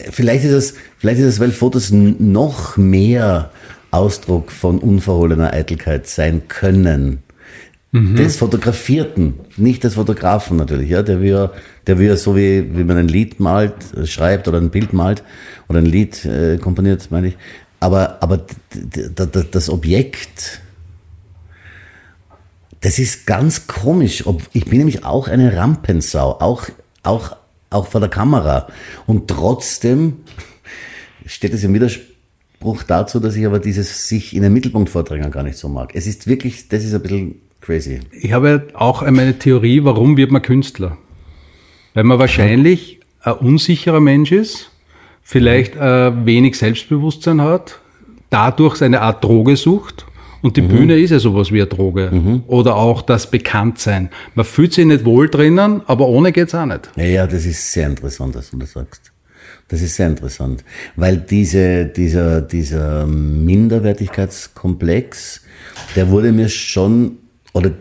vielleicht ist es, vielleicht ist es, weil Fotos noch mehr Ausdruck von unverhohlener Eitelkeit sein können. Des Fotografierten, nicht des Fotografen natürlich, ja, der wir, der wir so wie, wie man ein Lied malt, äh, schreibt oder ein Bild malt oder ein Lied äh, komponiert, meine ich. Aber, aber das Objekt, das ist ganz komisch. Ob, ich bin nämlich auch eine Rampensau, auch, auch, auch vor der Kamera. Und trotzdem steht es im Widerspruch dazu, dass ich aber dieses sich in den Mittelpunkt vordrängen gar nicht so mag. Es ist wirklich, das ist ein bisschen crazy. Ich habe auch eine Theorie, warum wird man Künstler? Weil man wahrscheinlich ein unsicherer Mensch ist, vielleicht äh, wenig Selbstbewusstsein hat, dadurch eine Art Droge sucht. Und die Bühne ist ja sowas wie eine Droge. Oder auch das Bekanntsein. Man fühlt sich nicht wohl drinnen, aber ohne geht's auch nicht. Ja, ja, das ist sehr interessant, dass du das sagst. Das ist sehr interessant, weil diese, dieser, dieser Minderwertigkeitskomplex, der wurde mir schon, oder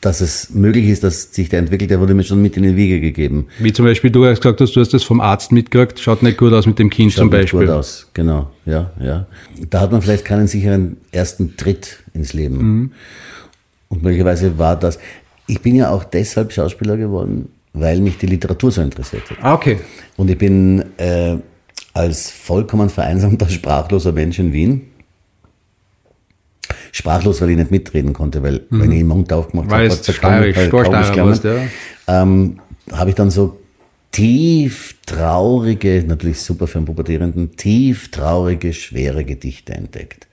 dass es möglich ist, dass sich der entwickelt, der wurde mir schon mit in die Wiege gegeben. Wie zum Beispiel du hast gesagt hast, du hast das vom Arzt mitgekriegt, schaut nicht gut aus mit dem Kind zum Schaut nicht Beispiel. Gut aus, genau, ja, ja. Da hat man vielleicht keinen sicheren ersten Tritt ins Leben. Mhm. Und möglicherweise war das. Ich bin ja auch deshalb Schauspieler geworden, weil mich die Literatur so interessiert hat. Ah, okay. Und ich bin äh, als vollkommen vereinsamter, sprachloser Mensch in Wien. Sprachlos, weil ich nicht mitreden konnte, weil wenn ich den Mund aufgemacht Mhm. Habe, es steirisch, Storsteirer warst, ja. ähm, habe ich dann so tief traurige, natürlich super für einen Pubertierenden, tief traurige, schwere Gedichte entdeckt.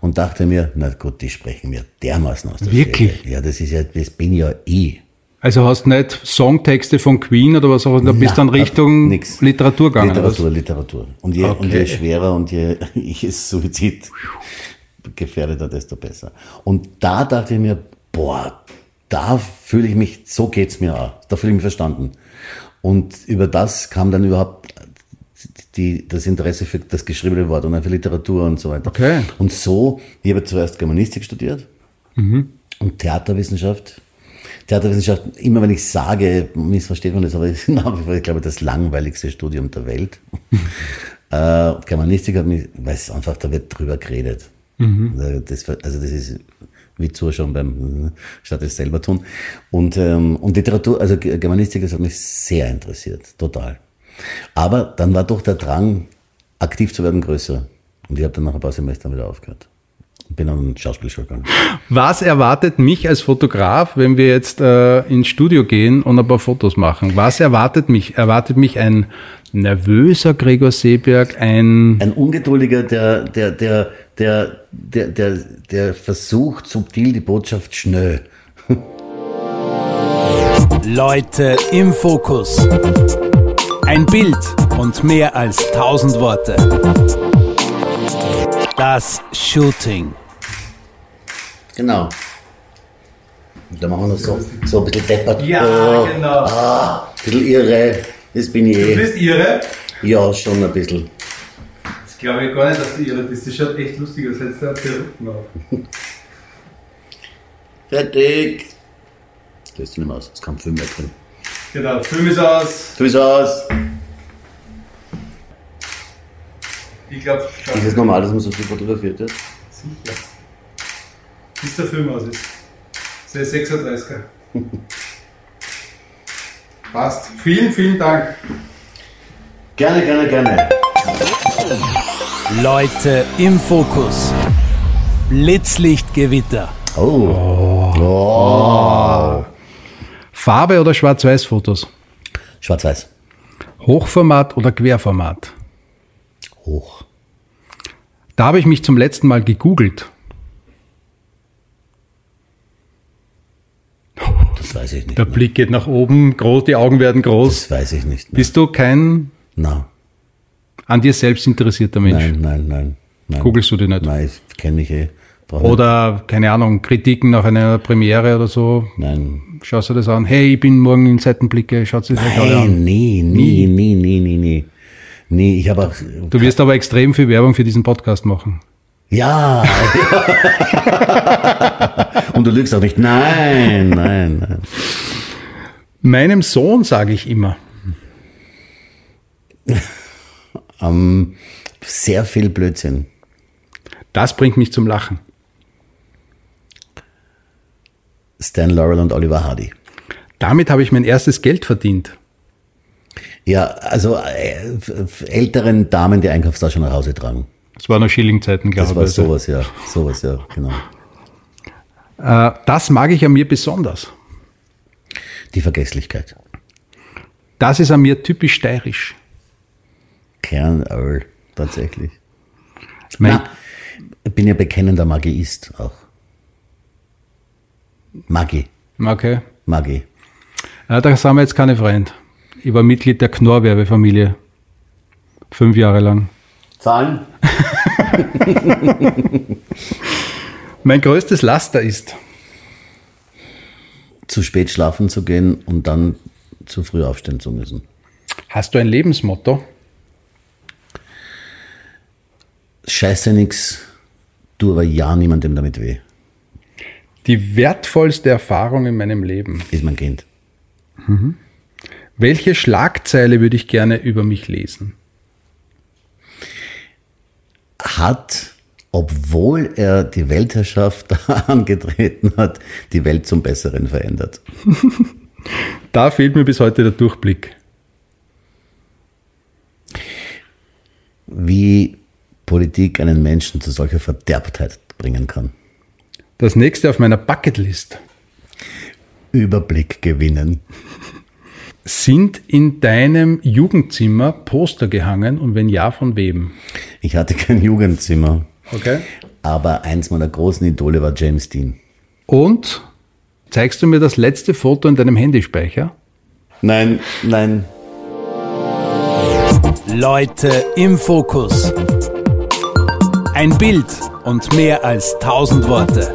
Und dachte mir, na gut, die sprechen mir dermaßen aus der Wirklich? Seele. Ja, das ist ja, das bin ja ich. Also hast nicht Songtexte von Queen oder was auch immer, bist dann Richtung nix. Literatur gegangen. oder was? Literatur, Literatur. Und je, und Okay. je schwerer und je, je Suizid gefährdeter, desto besser. Und da dachte ich mir, boah, da fühle ich mich, so geht's mir auch. Da fühle ich mich verstanden. Und über das kam dann überhaupt die, das Interesse für das geschriebene Wort und dann für Literatur und so weiter. Okay. Und so, ich habe zuerst Germanistik studiert und Theaterwissenschaft. Theaterwissenschaft, immer wenn ich sage, missversteht man das, aber es ist nach wie vor, ich glaube, das langweiligste Studium der Welt. äh, Germanistik hat mich, weil es einfach, da wird drüber geredet. Das, also das ist wie zuschauen beim, statt es selber tun. Und, ähm, und Literatur, also Ge- Germanistik, das hat mich sehr interessiert, total. Aber dann war doch der Drang, aktiv zu werden, größer. Und ich habe dann nach ein paar Semestern wieder aufgehört. Bin an den Schauspielschule gegangen. Was erwartet mich als Fotograf, wenn wir jetzt äh, ins Studio gehen und ein paar Fotos machen? Was erwartet mich? Erwartet mich ein nervöser Gregor Seeberg, ein Ein Ungeduldiger, der, der, der, der, der, der, der versucht subtil die Botschaft schnell. Leute im Fokus. Ein Bild und mehr als tausend Worte. Das Shooting. Genau. Und da machen wir noch so, so ein bisschen deppert. Ja, Oh, genau. Ah, ein bisschen irre. Das bin ich eh. ihre? Ja, schon ein bisschen. Das glaube ich gar nicht, dass du ihre bist. Das schaut echt lustig aus. Jetzt der Perücken auf. Fertig. Löst du nicht mehr aus. Es kam Film mehr drin. Genau, Film ist aus. Füß aus. Ich glaube, Ist es normal, dass man so viel fotografiert wird? Sicher. Bis der Film aus ist. Das ist der 36er. Passt. Vielen, vielen Dank. Gerne, gerne, gerne. Leute im Fokus. Blitzlichtgewitter. Oh. oh. Farbe oder Schwarz-Weiß-Fotos? Schwarz-Weiß. Hochformat oder Querformat? Hoch. Da habe ich mich zum letzten Mal gegoogelt. Das weiß ich nicht. Der mehr. Blick geht nach oben, groß, die Augen werden groß. Das weiß ich nicht. Mehr. Bist du kein Na, an dir selbst interessierter Mensch? nein, nein, nein. nein. Googelst du die nicht? Nein, ich kenne mich eh. Brauch nicht. Oder, keine Ahnung, Kritiken nach einer Premiere oder so. Nein. Schaust du das an? Hey, ich bin morgen in Seitenblicke, schaut sich das an. Nein, nie, nie, nie, nie, nie, nie. Nie, ich habe auch. Du wirst aber extrem viel Werbung für diesen Podcast machen. Ja. Und du lügst auch nicht. Nein, nein, nein. Meinem Sohn sage ich immer, Ähm, sehr viel Blödsinn. das bringt mich zum Lachen. Stan Laurel und Oliver Hardy. Damit habe ich mein erstes Geld verdient. Ja, also äh, älteren Damen die Einkaufstasche nach Hause tragen. Das war noch Schillingzeiten, glaube Das war ich. sowas, ja. Sowas, ja, genau. Äh, das mag ich an mir besonders. Die Vergesslichkeit. Das ist an mir typisch steirisch. Kernöl, tatsächlich. Mein, Na, ich bin ja bekennender Magiist auch. Magi, okay. Magi. Äh, da sind wir jetzt keine Freund. Ich war Mitglied der Knorr-Werbefamilie. Fünf Jahre lang. Zahlen? Mein größtes Laster ist, Zu spät schlafen zu gehen und dann zu früh aufstehen zu müssen. hast du ein Lebensmotto? Scheiße nix, tu aber ja niemandem damit weh, Die wertvollste Erfahrung in meinem Leben. ist mein Kind. Welche Schlagzeile würde ich gerne über mich lesen? Hat, obwohl er die Weltherrschaft angetreten hat, die Welt zum Besseren verändert. Da fehlt mir bis heute der Durchblick. Wie Politik einen Menschen zu solcher Verderbtheit bringen kann. Das nächste auf meiner Bucketlist. Überblick gewinnen. Sind in deinem Jugendzimmer Poster gehangen und wenn ja, von wem? Ich hatte kein Jugendzimmer, Okay. aber eins meiner großen Idole war James Dean. Und zeigst du mir das letzte Foto in deinem Handyspeicher? Nein, nein, Leute im Fokus. Ein Bild und mehr als tausend Worte.